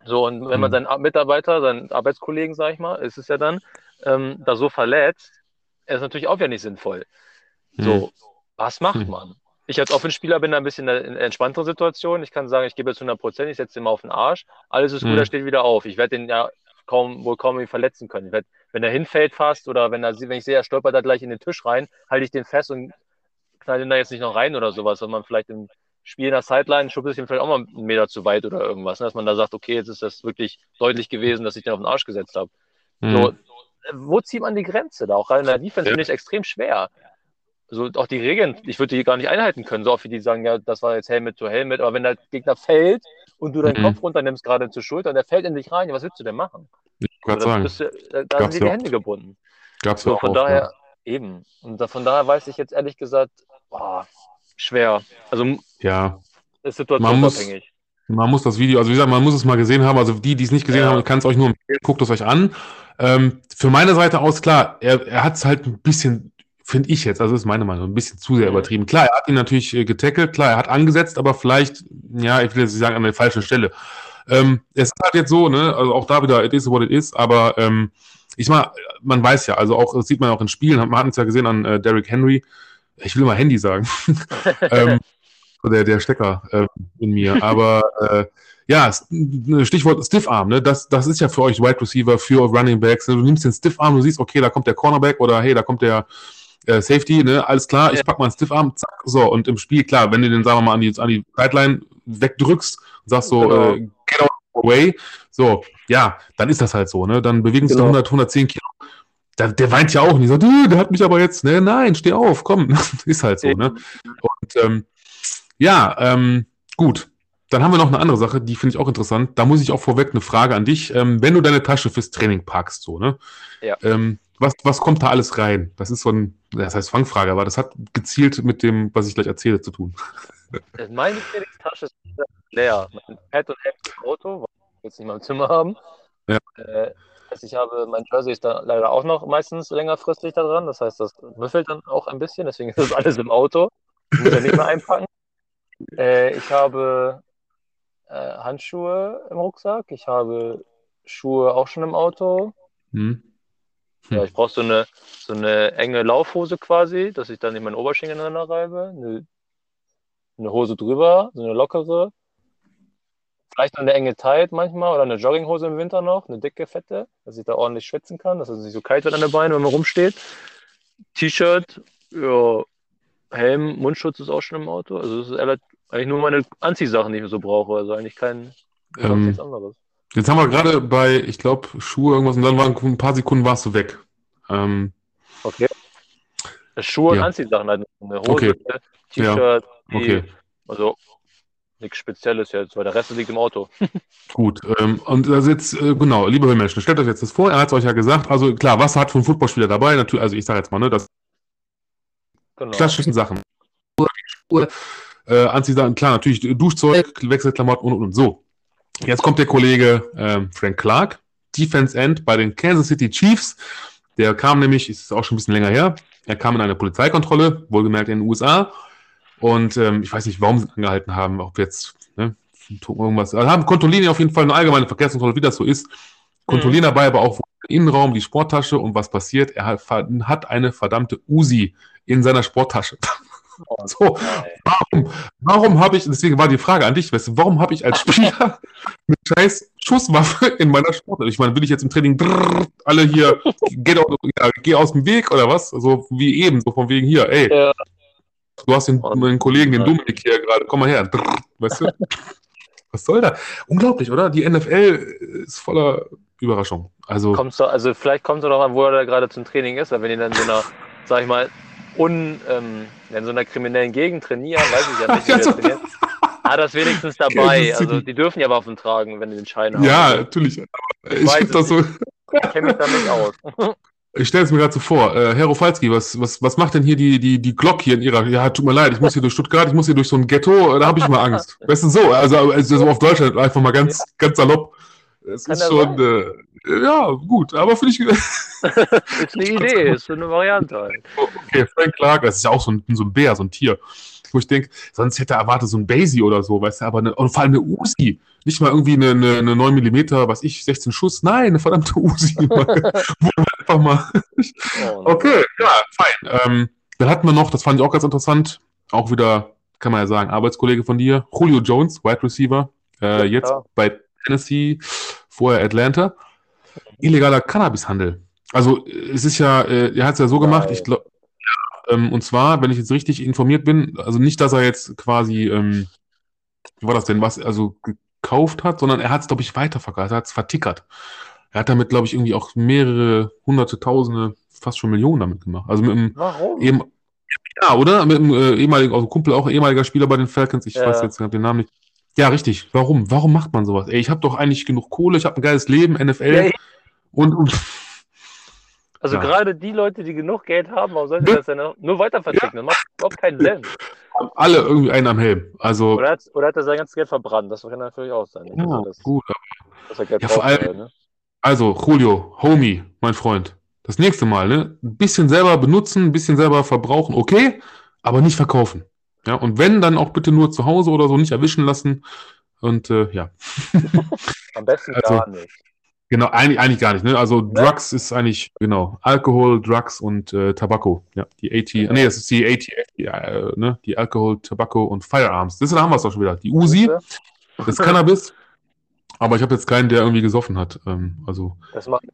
So, und wenn man Mhm. seinen Ar- Mitarbeiter, seinen Arbeitskollegen, sag ich mal, ist es ja dann, ähm, da so verletzt, ist natürlich auch wieder nicht sinnvoll. So, was macht Hm. man? Ich als Offenspieler bin da ein bisschen in einer entspannteren Situation. Ich kann sagen, ich gebe jetzt 100 Prozent, ich setze ihn mal auf den Arsch. Alles ist gut, Mhm. er steht wieder auf. Ich werde den ja kaum, wohl kaum irgendwie verletzen können. Wenn er hinfällt fast oder wenn, er, wenn ich sehe, er stolpert da gleich in den Tisch rein, halte ich den fest und knall den da jetzt nicht noch rein oder sowas, sondern vielleicht im Spiel in der Sideline schubst ich ihn vielleicht auch mal einen Meter zu weit oder irgendwas. Ne? Dass man da sagt, okay, jetzt ist das wirklich deutlich gewesen, dass ich den auf den Arsch gesetzt habe. Hm, So, wo zieht man die Grenze da? Auch gerade in der Defense Ja. finde ich es extrem schwer. So, auch die Regeln, ich würde die gar nicht einhalten können, so oft wie die sagen, ja, das war jetzt Helmet to Helmet, aber wenn der Gegner fällt und du deinen Mhm. Kopf runternimmst, gerade zur Schulter, und der fällt in dich rein, ja, was willst du denn machen? ich So, wollte das sagen, du, da, da Gab's sind dir die ja Hände gebunden. gab's ja So, auch von daher, ja. eben. Und da, von daher weiß ich jetzt ehrlich gesagt, boah, schwer. Also ja. ist Man muss- situationsabhängig. Man muss das Video, also wie gesagt, man muss es mal gesehen haben. Also die, die es nicht gesehen Ja. haben, kann es euch nur empfehlen, guckt es euch an. Ähm, für meine Seite aus, klar, er, er hat es halt ein bisschen, finde ich jetzt, also ist meine Meinung, ein bisschen zu sehr übertrieben. Klar, er hat ihn natürlich äh, getackelt, klar, er hat angesetzt, aber vielleicht, ja, ich will jetzt nicht sagen, an der falschen Stelle. Ähm, es ist halt jetzt so, ne, also auch da wieder, it is what it is, aber ähm, ich mal, man weiß ja, also auch, das sieht man auch in Spielen, man hat es ja gesehen an äh, Derrick Henry, ich will mal Handy sagen. ähm, der, der Stecker äh, in mir. Aber äh, ja, s- Stichwort Stiffarm, ne? Das, das ist ja für euch Wide Receiver, für Running Backs. Ne? Du nimmst den Stiffarm, du siehst, okay, da kommt der Cornerback oder hey, da kommt der äh, Safety, ne? Alles klar, ich Ja. pack mal einen Stiffarm, zack, so. Und im Spiel, klar, wenn du den, sagen wir mal, an die, an die Sideline wegdrückst und sagst so, Genau. äh, get out of the way, so, ja, dann ist das halt so, ne? Dann bewegen sich Genau. 100, 110 Kilo. Der, der weint ja auch nicht, so, "Du, der hat mich aber jetzt, ne? Nein, steh auf, komm. ist halt so, ne? Und ähm, ja, ähm, gut. Dann haben wir noch eine andere Sache, die finde ich auch interessant. Da muss ich auch vorweg eine Frage an dich. Ähm, wenn du deine Tasche fürs Training packst, so, ne? Ja. Ähm, was, was kommt da alles rein? Das ist so ein, das heißt Fangfrage, aber das hat gezielt mit dem, was ich gleich erzähle, zu tun. Meine Trainingstasche ist leer. Mein Pad und im Auto, weil wir jetzt nicht mal im Zimmer haben. Ja. Äh, das heißt, ich habe, mein Jersey ist da leider auch noch meistens längerfristig da dran. Das heißt, das müffelt dann auch ein bisschen, deswegen ist das alles im Auto. Ich muss ja nicht mehr einpacken. Äh, ich habe äh, Handschuhe im Rucksack. Ich habe Schuhe auch schon im Auto. Hm? Ja, Hm. ich brauche so eine, so eine enge Laufhose quasi, dass ich dann nicht meinen Oberschenkel ineinander reibe. Eine, eine Hose drüber, so eine lockere. Vielleicht noch eine enge Tight manchmal oder eine Jogginghose im Winter noch, eine dicke, fette, dass ich da ordentlich schwitzen kann, dass es nicht so kalt wird an den Beinen, wenn man rumsteht. T-Shirt, ja, Helm, Mundschutz ist auch schon im Auto. Also das ist eigentlich nur meine Anziehsachen, die ich so brauche. Also eigentlich kein Ähm, nichts anderes. Jetzt haben wir gerade bei, ich glaube, Schuhe irgendwas und dann waren ein paar Sekunden warst du weg. Ähm, Okay. Schuhe und Ja. Anziehsachen halt. Eine Hose, Okay. T-Shirt, die- okay, Also nichts Spezielles jetzt, weil der Rest liegt im Auto. gut. Ähm, und also jetzt, äh, genau, liebe Menschen, stellt euch jetzt das vor, er hat es euch ja gesagt, also klar, was hat für ein Footballspieler dabei? Natürlich, also ich sage jetzt mal, ne, das Genau. klassischen Sachen. Schuhe, äh, Anziehsachen, klar, natürlich Duschzeug, Wechselklamotten und und und. So. Jetzt kommt der Kollege ähm, Frank Clark, Defense End bei den Kansas City Chiefs. Der kam nämlich, ist auch schon ein bisschen länger her, er kam in eine Polizeikontrolle, wohlgemerkt in den USA. Und ähm, ich weiß nicht, warum sie ihn angehalten haben, ob jetzt ne, irgendwas. Also haben kontrollieren auf jeden Fall eine allgemeine Verkehrskontrolle, wie das so ist. Kontrollieren dabei aber auch den Innenraum, die Sporttasche und was passiert? Er hat, hat eine verdammte Uzi in seiner Sporttasche. So, warum, warum habe ich, deswegen war die Frage an dich, weißt du, warum habe ich als Spieler eine scheiß Schusswaffe in meiner Sporttasche? Ich meine, will ich jetzt im Training drrr, alle hier, geh, aus, ja, geh aus dem Weg oder was? So wie eben, so von wegen hier, ey, Ja. du hast den, meinen Kollegen, den Dominik hier gerade, komm mal her, drrr, weißt du? Was soll da? Unglaublich, oder? Die NFL ist voller Überraschung. Also, Kommst du, also vielleicht kommt es doch an, wo er da gerade zum Training ist, wenn die dann so einer, sag ich mal, un, ähm, in so einer kriminellen Gegend trainieren, weiß ich ja nicht, wie Ja, die so- das trainieren. Hat das wenigstens dabei. Also die dürfen ja Waffen tragen, wenn die den Schein haben. ja, Also, natürlich. Ich ich weiß das so. Ich kenne mich da nicht aus. Ich stelle es mir gerade so vor, äh, Herr Rofalski, was, was, was macht denn hier die, die, die Glock hier in ihrer, ja, tut mir leid, ich muss hier durch Stuttgart, ich muss hier durch so ein Ghetto, äh, da habe ich mal Angst. Weißt du, so, also, also so auf Deutschland einfach mal ganz, ganz salopp. Es Kann ist schon, äh, ja, gut, aber finde ich, Ist eine Idee, ist so eine Variante halt. okay, Frank Clark, das ist ja auch so ein, so ein Bär, so ein Tier, wo ich denke, sonst hätte er erwartet so ein Basie oder so, weißt du, aber eine, und vor allem eine Uzi, nicht mal irgendwie eine, eine, eine 9 mm, was ich, 16 Schuss, nein, eine verdammte Uzi, einfach mal Oh, Okay, ja, fein. Ähm, dann hatten wir noch, das fand ich auch ganz interessant, auch wieder, kann man ja sagen, Arbeitskollege von dir, Julio Jones, Wide Receiver, äh, Ja, jetzt klar. bei Tennessee, vorher Atlanta. Illegaler Cannabishandel. Also es ist ja, äh, er hat es ja so gemacht, ich glaube, ja, ähm, und zwar, wenn ich jetzt richtig informiert bin, also nicht, dass er jetzt quasi, ähm, wie war das denn, was, also gekauft hat, sondern er hat es, glaube ich, weiterverkauft, er hat es vertickert. Er hat damit, glaube ich, irgendwie auch mehrere hunderte, tausende, fast schon Millionen damit gemacht. Also mit einem Warum? eben, ja, oder? Mit einem äh, ehemaligen, also Kumpel, auch ehemaliger Spieler bei den Falcons, ich Ja. weiß jetzt den Namen nicht. Ja, richtig. Warum? Warum macht man sowas? Ey, ich habe doch eigentlich genug Kohle, ich habe ein geiles Leben, NFL Ja, und, und Also Ja. gerade die Leute, die genug Geld haben, warum sollen sie Ja. das dann nur weiter verticken? Das macht überhaupt keinen Sinn. haben alle irgendwie einen am Helm. Also, Oder hat, oder hat er sein ganzes Geld verbrannt? Das kann natürlich auch sein. Ja, das, gut. Geld Ja, vor allem- ne? Also, Julio, Homie, mein Freund. Das nächste Mal, ne? Ein bisschen selber benutzen, ein bisschen selber verbrauchen, okay, aber nicht verkaufen. Ja, und wenn, dann auch bitte nur zu Hause oder so nicht erwischen lassen. Und äh, ja. Am besten Also- gar nicht. Genau, eigentlich, eigentlich gar nicht. Ne? Also Drugs ist eigentlich, genau, Alkohol, Drugs und äh, Tabako. Ja, die AT, Ja. nee, das ist die die, äh, ne? die Alkohol, Tabako und Firearms. Das da haben wir es doch schon wieder. Die Uzi, das Cannabis. Aber ich habe jetzt keinen, der irgendwie gesoffen hat. Ähm, also, Das macht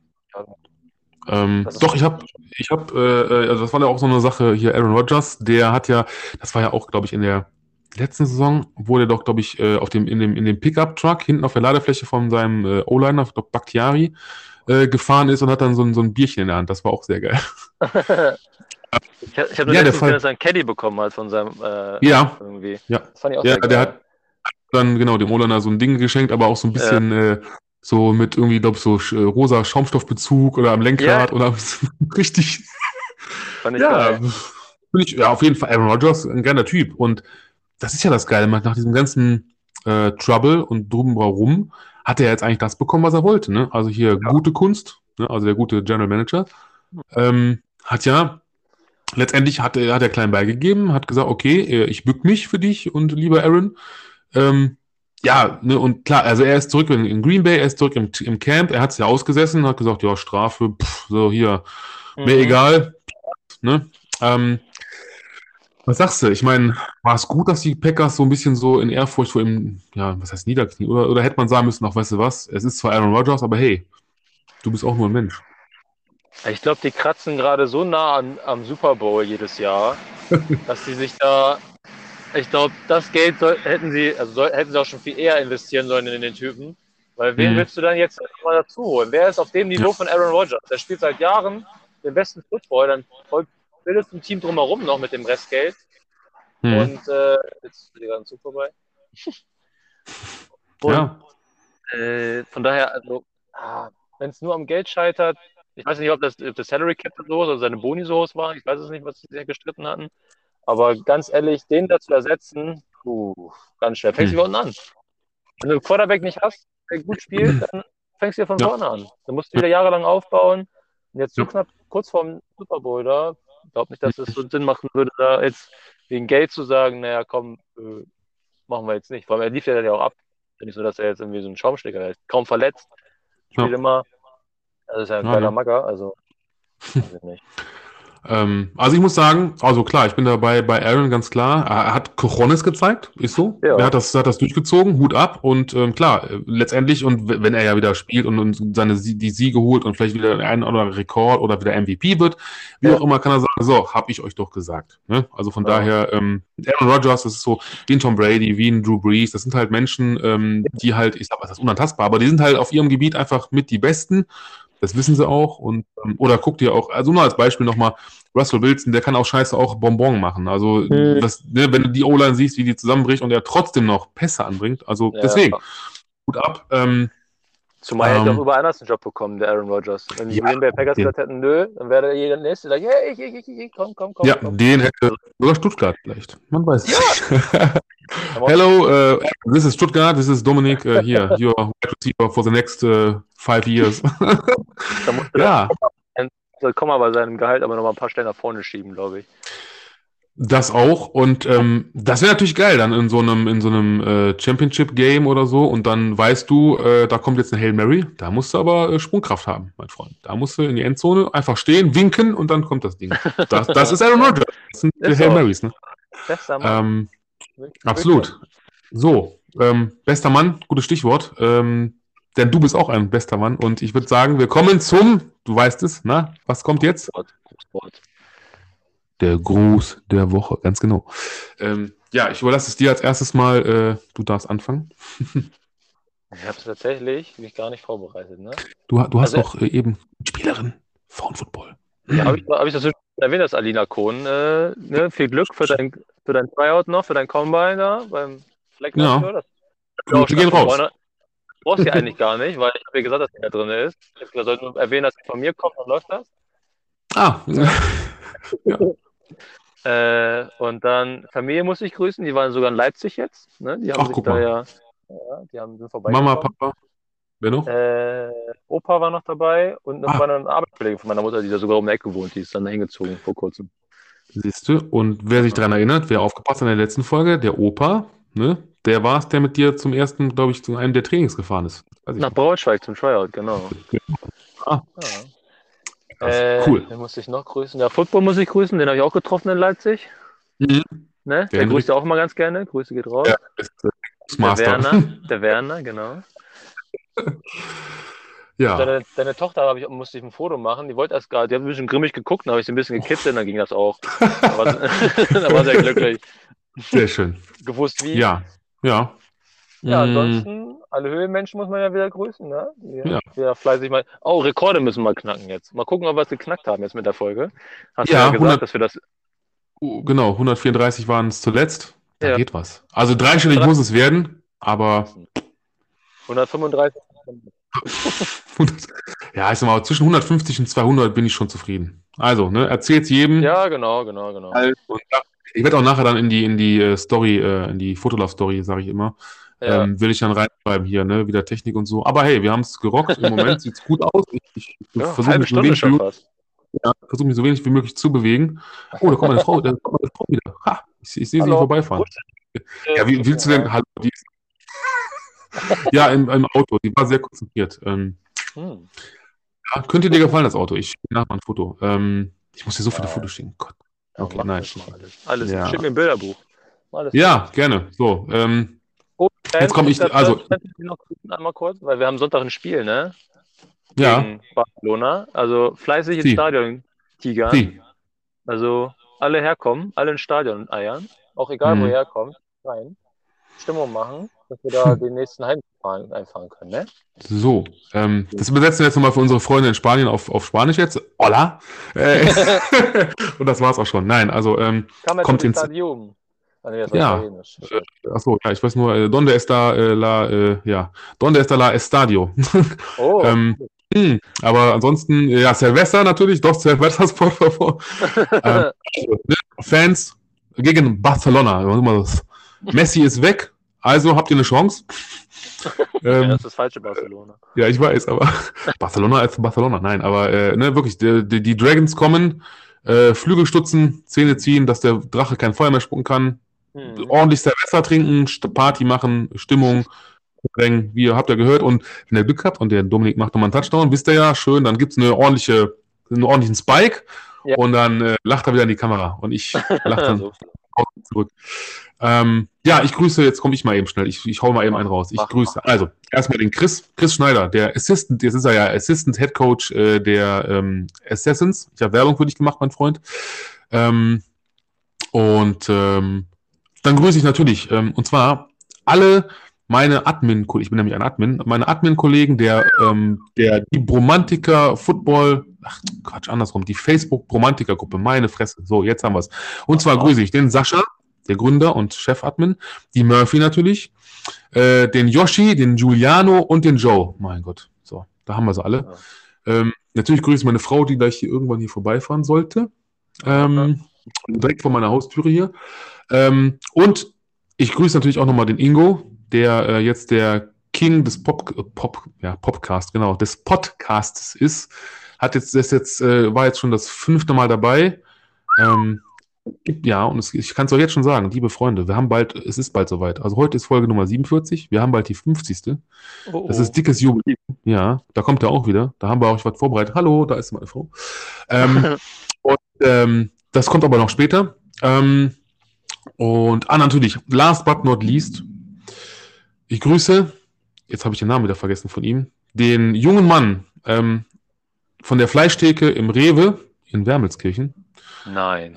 ähm, doch, ich habe, ich habe, äh, äh, also das war ja auch so eine Sache hier, Aaron Rodgers, der hat ja, das war ja auch, glaube ich, in der letzten Saison, wurde doch, glaube ich, äh, auf dem, in dem, in dem Pickup-Truck hinten auf der Ladefläche von seinem äh, O-Liner, ich glaube, Bakhtiari, äh, gefahren ist und hat dann so ein, so ein Bierchen in der Hand. Das war auch sehr geil. ich habe hab nur Ja, der letztens gesehen, dass er Caddy bekommen hat von seinem äh, Ja. irgendwie. Ja. Das fand ich auch Ja, sehr der geil. hat dann genau dem O-Liner so ein Ding geschenkt, aber auch so ein bisschen, So mit irgendwie, glaube ich, so sch- äh, rosa Schaumstoffbezug oder am Lenkrad Ja. oder richtig. Fand ich Ja, geil. bin ich, ja, auf jeden Fall. Aaron Rodgers, ein geiler Typ. Und das ist ja das Geile. Nach diesem ganzen äh, Trouble und drumherum hat er jetzt eigentlich das bekommen, was er wollte. Ne? Also hier gute Kunst, ne? also der gute General Manager, ähm, hat ja letztendlich hat er hat er klein beigegeben, hat gesagt, okay, äh, ich bück mich für dich und lieber Aaron. Ähm, ja, ne, und klar, also er ist zurück in, in Green Bay, er ist zurück im, im Camp, er hat es ja ausgesessen, hat gesagt, ja, Strafe, pff, so hier, mir Mhm. egal. Ne? Ähm, was sagst du? Ich meine, war es gut, dass die Packers so ein bisschen so in Ehrfurcht vor ihm, ja, was heißt Niederknie? Oder, oder hätte man sagen müssen, ach, weißt du was, es ist zwar Aaron Rodgers, aber hey, du bist auch nur ein Mensch. Ich glaube, die kratzen gerade so nah an, am Super Bowl jedes Jahr, dass sie sich da. Ich glaube, das Geld soll, hätten sie, also soll, hätten sie auch schon viel eher investieren sollen in den Typen. Weil wen Mhm. willst du dann jetzt mal dazu holen? Wer ist auf dem Niveau Ja. von Aaron Rodgers? Der spielt seit Jahren den besten Football, dann folgt- bildest du ein Team drumherum noch mit dem Restgeld. Hm. Und äh, jetzt ist wieder ein Zug vorbei. Und ja, äh, von daher, also, wenn es nur am Geld scheitert, ich weiß nicht, ob das, ob das Salary Cap so ist oder seine Boni so hoch waren, ich weiß es nicht, was sie sich gestritten hatten. Aber ganz ehrlich, den da zu ersetzen, puh, ganz schwer. Fängst du Hm. unten an. Wenn du einen Quarterback nicht hast, der gut spielt, dann fängst du von Ja. vorne an. Dann musst du wieder jahrelang aufbauen. Und jetzt so Ja. knapp kurz vorm Super Bowl da, ich glaube nicht, dass es so Sinn machen würde, da jetzt wegen Geld zu sagen, naja, komm, äh, machen wir jetzt nicht. Vor allem, er lief ja dann ja auch ab. Ist nicht so, dass er jetzt irgendwie so ein Schaumschläger ist. Kaum verletzt. Spielt Ja. immer. Das ist ja ein Ja, geiler. Macker, also weiß ich nicht. ähm, also ich muss sagen, also klar, ich bin dabei bei Aaron ganz klar. Er hat Cojones gezeigt, ist so. Ja. Er hat das, hat das durchgezogen, Hut ab und ähm, klar, äh, letztendlich und wenn er ja wieder spielt und, und seine die Siege holt und vielleicht wieder ein oder Rekord oder wieder MVP wird, wie Ja. auch immer, kann er sagen, so, hab ich euch doch gesagt. Ne? Also von Ja. daher, ähm, Aaron Rodgers, das ist so wie ein Tom Brady, wie ein Drew Brees, das sind halt Menschen, ähm, die halt, ich sag was, das ist unantastbar, aber die sind halt auf ihrem Gebiet einfach mit die Besten. Das wissen sie auch. Und, ähm, oder guck dir auch, also nur als Beispiel nochmal, Russell Wilson, der kann auch scheiße auch Bonbon machen. Also, Mhm. das, ne, wenn du die O-Line siehst, wie die zusammenbricht und er trotzdem noch Pässe anbringt. Also Ja. deswegen, gut ab. Ähm, Zumal er hätte Ähm, auch überall anders einen Job bekommen, der Aaron Rodgers. Wenn die Ja, Green Bay Packers gesagt hätten, nö, dann wäre jeder nächste sagen, hey, ich, ich, ich, ich, komm, komm, komm. ja, komm. den hätte sogar Stuttgart vielleicht. Man weiß es nicht. Hello, uh, this is Stuttgart, this is Dominic. Uh, here, your wide receiver for the next uh, five years. Da musste ja, der Komma bei seinem Gehalt aber noch mal ein paar Stellen nach vorne schieben, glaube ich. Das auch und ähm, das wäre natürlich geil dann in so einem in so einem äh, Championship Game oder so und dann weißt du, äh, da kommt jetzt eine Hail Mary, da musst du aber äh, Sprungkraft haben, mein Freund. Da musst du in die Endzone einfach stehen, winken und dann kommt das Ding. Das, das ist Aaron Rodgers. Das sind die Hail. Marys, ne? Bester Mann. Ähm, absolut. So, ähm, bester Mann, gutes Stichwort. Ähm, denn du bist auch ein bester Mann und ich würde sagen, wir kommen zum, du weißt es, na, was kommt jetzt? Wort, Wort. Der Gruß der Woche, ganz genau. Ähm, ja, ich überlasse es dir als erstes mal. Äh, du darfst anfangen. Ich habe tatsächlich mich gar nicht vorbereitet, ne? Du, du hast Also- doch äh, eben Spielerin Frauenfootball. Ja, habe ich, hab ich das schon erwähnt, das Alina Kohn. Äh, ne? Viel Glück für dein, für dein Tryout noch, für dein Combine da beim Fleck. Ja. Das gehen raus. Brauchst du eigentlich gar nicht, weil ich habe ja gesagt, dass die da drin ist. Ich habe gesagt, soll nur erwähnen, dass die von mir kommt, dann läuft das. Ah, Äh, und dann Familie muss ich grüßen, die waren sogar in Leipzig jetzt. Ne? Die haben Ach, sich da ja, ja, die haben, sind vorbei. Mama, Papa. Wer noch? Äh, Opa war noch dabei und noch Ah. war eine Arbeitskollegin von meiner Mutter, die da sogar um die Ecke wohnt, die ist dann da hingezogen vor kurzem. Siehst du? Und wer sich daran erinnert, wer aufgepasst hat in der letzten Folge, der Opa, ne? Der war es, der mit dir zum ersten, glaube ich, zu einem der Trainings gefahren ist. Nach. Braunschweig zum Tryout, genau. Ah. Ja. Krass. Äh, Cool. Den muss ich noch grüßen. Ja, Football muss ich grüßen, den habe ich auch getroffen in Leipzig. Mhm. Ne? Der Henrik. grüßt ja auch immer ganz gerne. Grüße geht raus. Ja, ist, äh, der. Werner, der Werner, genau. ja. Deine, deine Tochter habe ich, musste ich ein Foto machen. Die wollte erst gerade, die hat ein bisschen grimmig geguckt, dann habe ich sie ein bisschen gekitzelt, dann ging das auch. Da war, da war sehr glücklich. Sehr schön. Gewusst wie. Ja. Ja. Ja, Mm, ansonsten, alle Höhenmenschen muss man ja wieder grüßen, ne? Ja. wieder fleißig mal. Oh, Rekorde müssen wir knacken jetzt. Mal gucken, ob wir es geknackt haben jetzt mit der Folge. Hast Ja, du ja gesagt, 100 dass wir das. Oh, Genau, 134 waren es zuletzt. Da Ja. geht was. Also dreistellig Drei- muss es werden, aber 135. ja, ich sag mal, zwischen 150 und 200 bin ich schon zufrieden. Also, ne, erzähl's jedem. Ja, genau, genau, genau. Und ich werde auch nachher dann in die, in die äh, Story, äh, in die Fotolove-Story, sage ich immer, Ja. ähm, will ich dann reinschreiben hier, ne, wieder Technik und so. Aber hey, wir haben es gerockt. Im Moment sieht's gut aus. Ich, ich, ich ja, versuche mich, so wenig ja, versuch mich so wenig wie möglich zu bewegen. Oh, da kommt meine Frau, da kommt meine Frau wieder. Ha, ich, ich sehe sie vorbeifahren. Ja, wie willst du denn? Hallo, die ist, ja, im, im Auto. Die war sehr konzentriert. Ähm, Hm. ja, könnte dir gefallen, das Auto. Ich schicke nachher ein Foto. Ähm, ich muss dir so viele Ja. Fotos schicken. Gott. Okay, nein. alles. Alles. Ja. Schick mir ein Bilderbuch. Alles Ja, gerne. So, ähm, Jetzt komm ich- also- noch einmal kurz, weil wir haben Sonntag ein Spiel, ne? ja, Gegen Barcelona. Also fleißig ins Sie. Stadion, Tiger. sie. Also alle herkommen, alle ins Stadion eiern. Auch egal, Mhm. wo ihr herkommt, rein. Stimmung machen, dass wir da den nächsten Heimfahren einfahren können, ne? So, ähm, das übersetzen wir jetzt nochmal für unsere Freunde in Spanien auf, auf Spanisch jetzt. Hola. Äh, und das war's auch schon. Nein, also, ähm, Kommt Kommt ins- Stadion. Ah, nee, das Ja. Italienisch. achso, ja, ich weiß nur, äh, donde está äh, la, äh, ja, donde está la estadio. Oh, ähm, hm, aber ansonsten, ja, Silvester natürlich, doch, Silvesters, por favor. Ähm, also, ne, Fans gegen Barcelona. was immer das. Messi ist weg, also habt ihr eine Chance. ja, ähm, das ist das falsche Barcelona. ja, ich weiß, aber Barcelona als Barcelona, nein, aber äh, ne, wirklich, die, die, die Dragons kommen, äh, Flügel stutzen, Zähne ziehen, dass der Drache kein Feuer mehr spucken kann, Hm. ordentlich Silvester trinken, Party machen, Stimmung, bringen, wie ihr habt ja gehört. Und wenn ihr Glück habt und der Dominik macht nochmal einen Touchdown, wisst ihr ja, schön, dann gibt's eine ordentliche, einen ordentlichen Spike Ja. und dann äh, lacht er wieder in die Kamera und ich lache dann so. zurück. Ähm, ja, ich grüße, jetzt komme ich mal eben schnell. Ich, ich hau mal eben einen raus. Ich Mach, grüße. Also, erstmal den Chris, Chris Schneider, der Assistant, jetzt ist er ja Assistant Head Coach äh, der ähm, Assassins. Ich habe Werbung für dich gemacht, mein Freund. Ähm, und ähm, dann grüße ich natürlich, ähm, und zwar alle meine Admin, ich bin nämlich ein Admin, meine Admin-Kollegen der, ähm, der, die Bromantiker Football, ach Quatsch, andersrum, die Facebook Bromantiker Gruppe, meine Fresse. So, jetzt haben wir's. Und zwar grüße ich den Sascha, der Gründer und Chef-Admin, die Murphy natürlich, äh, den Yoshi, den Giuliano und den Joe. Mein Gott, so, da haben wir sie alle. Ähm, natürlich grüße ich meine Frau, die gleich hier irgendwann hier vorbeifahren sollte. Ähm, direkt vor meiner Haustüre hier. Ähm, und ich grüße natürlich auch nochmal den Ingo, der äh, jetzt der King des Pop, äh, Pop, ja, Popcast, genau, des Podcasts ist. Hat jetzt, ist jetzt, äh, war jetzt schon das fünfte Mal dabei. Ähm, ja, und es, ich kann es euch jetzt schon sagen, liebe Freunde, wir haben bald, es ist bald soweit. Also heute ist Folge Nummer 47, wir haben bald die 50. Oh, Das oh. ist dickes Jubiläum. Ja, da kommt er auch wieder. Da haben wir auch was vorbereitet. Hallo, da ist meine Frau. Ähm, und ähm, das kommt aber noch später. Ähm, und ah, natürlich, last but not least, ich grüße, jetzt habe ich den Namen wieder vergessen von ihm, den jungen Mann ähm, von der Fleischtheke im Rewe in Wermelskirchen. Nein.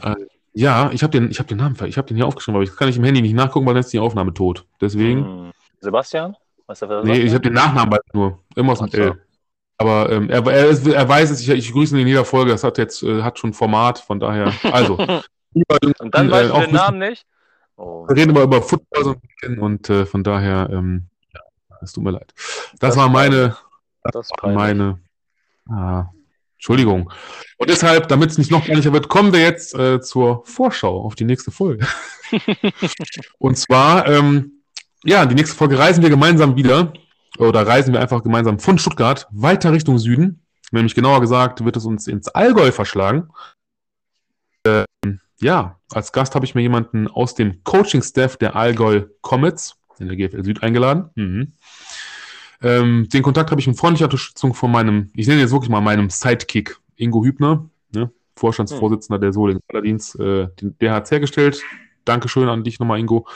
Ja, ich habe den, ich habe den Namen, ich habe den hier aufgeschrieben, aber ich kann nicht im Handy nicht nachgucken, weil dann ist die Aufnahme tot. Deswegen. Hm. Sebastian? Du, wer das Nee, ist? ich habe den Nachnamen bald nur. Immer aus dem Ach so. L. Aber ähm, er, er, ist- er weiß es, ich, ich grüße ihn in jeder Folge. Das hat jetzt äh, hat schon Format, von daher. Also, Und dann äh, weißt du auch den Namen nicht? Oh. wir reden immer über Football so ein bisschen und äh, von daher, ähm, ja, es tut mir leid. Das, Das war meine, Das peinlich. meine, ah, Entschuldigung. Und deshalb, damit es nicht noch peinlicher wird, kommen wir jetzt äh, zur Vorschau auf die nächste Folge. und zwar, ähm, ja, die nächste Folge reisen wir gemeinsam wieder oder reisen wir einfach gemeinsam von Stuttgart weiter Richtung Süden. Nämlich genauer gesagt, wird es uns ins Allgäu verschlagen. Ähm, ja, als Gast habe ich mir jemanden aus dem Coaching-Staff der Allgäu Comets in der GFL Süd eingeladen. Mhm. Ähm, den Kontakt habe ich mit freundlicher Unterstützung von meinem, ich nenne jetzt wirklich mal meinem Sidekick, Ingo Hübner, ne, Vorstandsvorsitzender der Solingen Paladins. Äh, der hat es hergestellt. Dankeschön an dich nochmal, Ingo.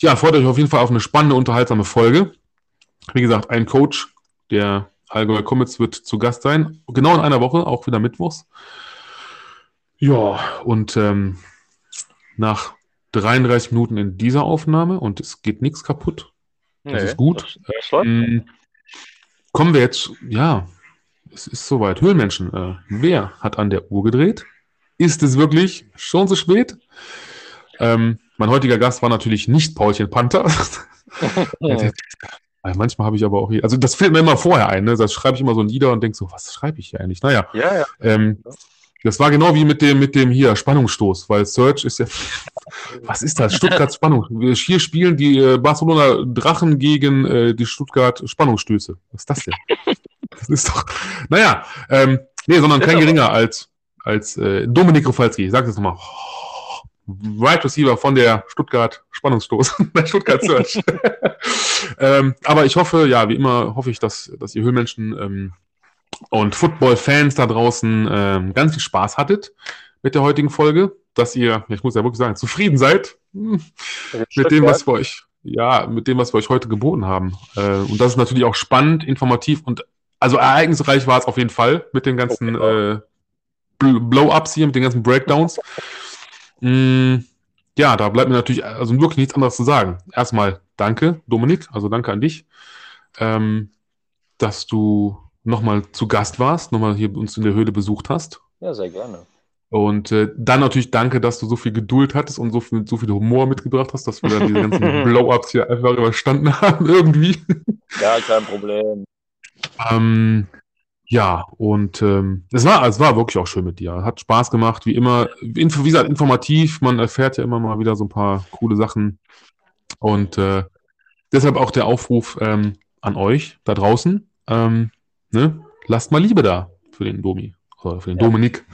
Ja, freut euch auf jeden Fall auf eine spannende, unterhaltsame Folge. Wie gesagt, ein Coach der Allgäu Comets wird zu Gast sein. Genau in einer Woche, auch wieder mittwochs. Ja, und ähm, nach 33 Minuten in dieser Aufnahme und es geht nichts kaputt. Das ist gut. Das, das. Mm, Kommen wir jetzt, ja, es ist soweit. Höhlenmenschen, äh, wer hat an der Uhr gedreht? Ist es wirklich schon so spät? Ähm, mein heutiger Gast war natürlich nicht Paulchen Panther. Hm. Manchmal habe ich aber auch hier, also das fällt mir immer vorher ein, ne? Das schreibe ich immer so Lieder und denke so, was schreibe ich hier eigentlich? Naja. Ja, ja. Ähm, das war genau wie mit dem, mit dem hier Spannungsstoß, weil Search ist ja. Was ist das? Stuttgart Spannung. Hier spielen die äh, Barcelona Drachen gegen äh, die Stuttgart Spannungsstöße. Was ist das denn? Das ist doch. Naja, ähm, nee, sondern kein geringer als, als äh, Dominik Rofalski. Ich sag das nochmal. Right Receiver von der Stuttgart Spannungsstoß, der Stuttgart Search. ähm, aber ich hoffe, ja, wie immer hoffe ich, dass, dass ihr Höhlmenschen ähm, und Football-Fans da draußen ähm, ganz viel Spaß hattet mit der heutigen Folge, dass ihr, ich muss ja wirklich sagen, zufrieden seid hm, mit dem, was wir euch, ja, mit dem, was wir euch heute geboten haben. Äh, und das ist natürlich auch spannend, informativ und also ereignisreich war es auf jeden Fall mit den ganzen äh, Blow-ups hier, mit den ganzen Breakdowns. Mm, ja, da bleibt mir natürlich also wirklich nichts anderes zu sagen. Erstmal danke, Dominik, also danke an dich, ähm, dass du nochmal zu Gast warst, nochmal hier uns in der Höhle besucht hast. Ja, sehr gerne. Und äh, dann natürlich danke, dass du so viel Geduld hattest und so viel, so viel Humor mitgebracht hast, dass wir dann diese ganzen Blow-Ups hier einfach überstanden haben, irgendwie. Ja, kein Problem. ähm, ja, und ähm, es, war, es war wirklich auch schön mit dir. Hat Spaß gemacht, wie immer. Wie gesagt, informativ. Man erfährt ja immer mal wieder so ein paar coole Sachen. Und äh, deshalb auch der Aufruf ähm, an euch da draußen. Ähm, ne? Lasst mal Liebe da für den Domi. Oder für den ja. Dominik,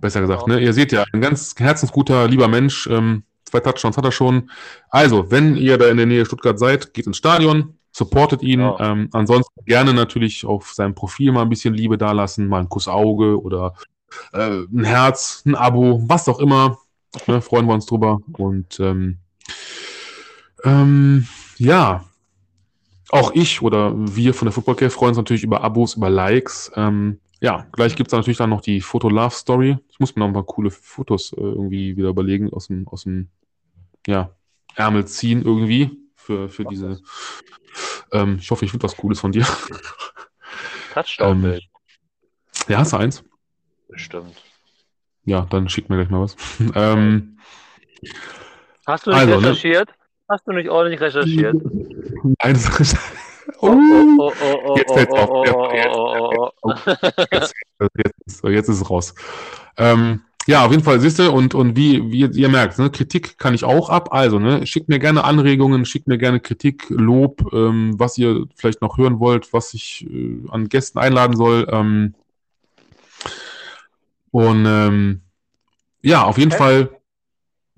besser gesagt. Genau. Ne? Ihr seht ja, ein ganz herzensguter, lieber Mensch. Ähm, zwei Touchdowns hat er schon. Also, wenn ihr da in der Nähe Stuttgart seid, geht ins Stadion, supportet ihn. Ja. Ähm, ansonsten gerne natürlich auf seinem Profil mal ein bisschen Liebe dalassen, mal ein Kussauge oder äh, ein Herz, ein Abo, was auch immer. Ne? Freuen wir uns drüber. Und ähm, ähm, ja, auch ich oder wir von der Football Care freuen uns natürlich über Abos, über Likes. Ähm, ja, gleich gibt es natürlich dann noch die Foto-Love-Story. Ich muss mir noch ein paar coole Fotos äh, irgendwie wieder überlegen, aus dem, aus dem ja, Ärmel ziehen irgendwie für, für diese. Ähm, ich hoffe, ich finde was Cooles von dir. Touchdown-Bild. Ähm, ja, hast du eins? Bestimmt. Ja, dann schick mir gleich mal was. ähm, Hast du nicht also, ne? recherchiert? Ne? Hast du nicht ordentlich recherchiert? Nein, das ist Jetzt fällt auf. Jetzt, ist es raus. Ähm, ja, auf jeden Fall, siehst du, und, und wie, wie ihr merkt, ne, Kritik kann ich auch ab. Also, ne, schickt mir gerne Anregungen, schickt mir gerne Kritik, Lob, ähm, was ihr vielleicht noch hören wollt, was ich äh, an Gästen einladen soll. Ähm, und ähm, ja, auf jeden Fan? Fall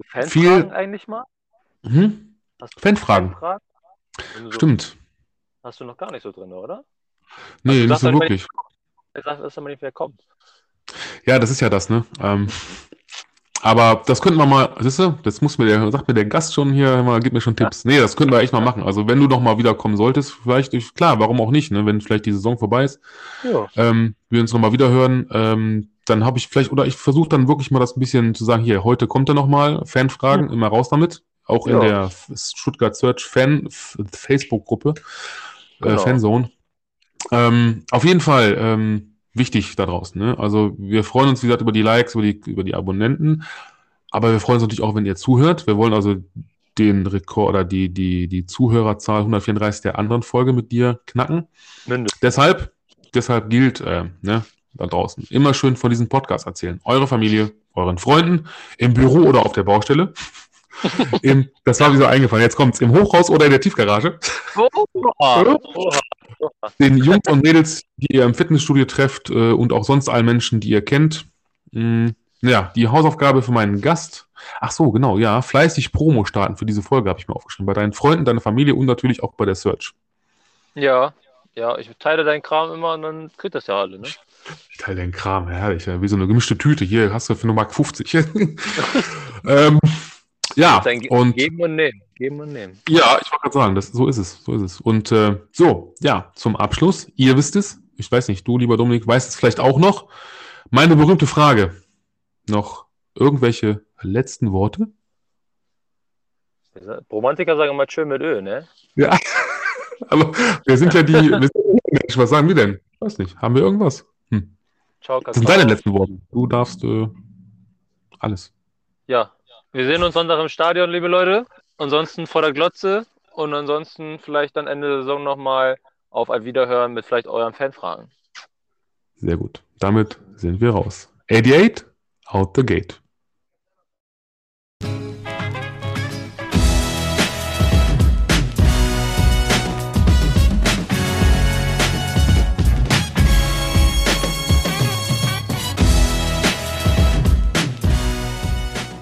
Fanfragen viel. eigentlich mal? Mhm. Fanfragen. So Stimmt. Hast du noch gar nicht so drin, oder? Nee, also, nicht so wirklich. Er sagt, dass er mal nicht kommt. Ja, das ist ja das, ne? Ähm, aber das könnten wir mal, siehst du, das muss mir der, sagt mir der Gast schon hier, mal, gib mir schon Tipps. Ja. Nee, das könnten wir echt mal machen. Also wenn du noch mal wiederkommen solltest, vielleicht, klar, warum auch nicht, ne? Wenn vielleicht die Saison vorbei ist, ja. ähm, wir uns noch mal wieder hören, ähm, dann habe ich vielleicht, oder ich versuche dann wirklich mal das ein bisschen zu sagen, hier, heute kommt er noch mal, Fanfragen, ja. immer raus damit. Auch in der Stuttgart Search Fan Facebook-Gruppe, äh, genau. äh, Fanzone. Ähm, auf jeden Fall, ähm, wichtig da draußen. Ne? Also wir freuen uns, wie gesagt, über die Likes, über die, über die Abonnenten. Aber wir freuen uns natürlich auch, wenn ihr zuhört. Wir wollen also den Rekord oder die, die, die Zuhörerzahl 134 der anderen Folge mit dir knacken. Mindestens. Deshalb, deshalb gilt äh, ne, da draußen immer schön von diesem Podcast erzählen. Eure Familie, euren Freunden, im Büro oder auf der Baustelle. Im, das war wie so eingefallen. Jetzt kommt es im Hochhaus oder in der Tiefgarage. Oha, oha den Jungs und Mädels, die ihr im Fitnessstudio trefft äh, und auch sonst allen Menschen, die ihr kennt. Mh, mm, ja, die Hausaufgabe für meinen Gast. Ach so, genau, ja. Fleißig Promo starten für diese Folge habe ich mir aufgeschrieben. Bei deinen Freunden, deiner Familie und natürlich auch bei der Search. Ja, ja, ich teile deinen Kram immer und dann kriegt das ja alle, ne? Ich teile deinen Kram, herrlich. Wie so eine gemischte Tüte. Hier hast du für eine Mark 50. ähm, ja, und geben und nehmen, geben und nehmen. Ja, ich wollte gerade sagen, das, so ist es, so ist es. Und äh, so, ja, zum Abschluss, ihr wisst es, ich weiß nicht, du, lieber Dominik, weißt es vielleicht auch noch. Meine berühmte Frage. Noch irgendwelche letzten Worte? Romantiker sagen immer schön mit Öl, ne? Ja, aber wir sind ja die, wir sind, was sagen wir denn? Ich weiß nicht, haben wir irgendwas? Hm. Ciao, das sind deine letzten Worte. Du darfst äh, alles. Ja, wir sehen uns Sonntag im Stadion, liebe Leute. Ansonsten vor der Glotze und ansonsten vielleicht dann Ende der Saison nochmal auf ein Wiederhören mit vielleicht euren Fanfragen. Sehr gut. Damit sind wir raus. 88, out the gate.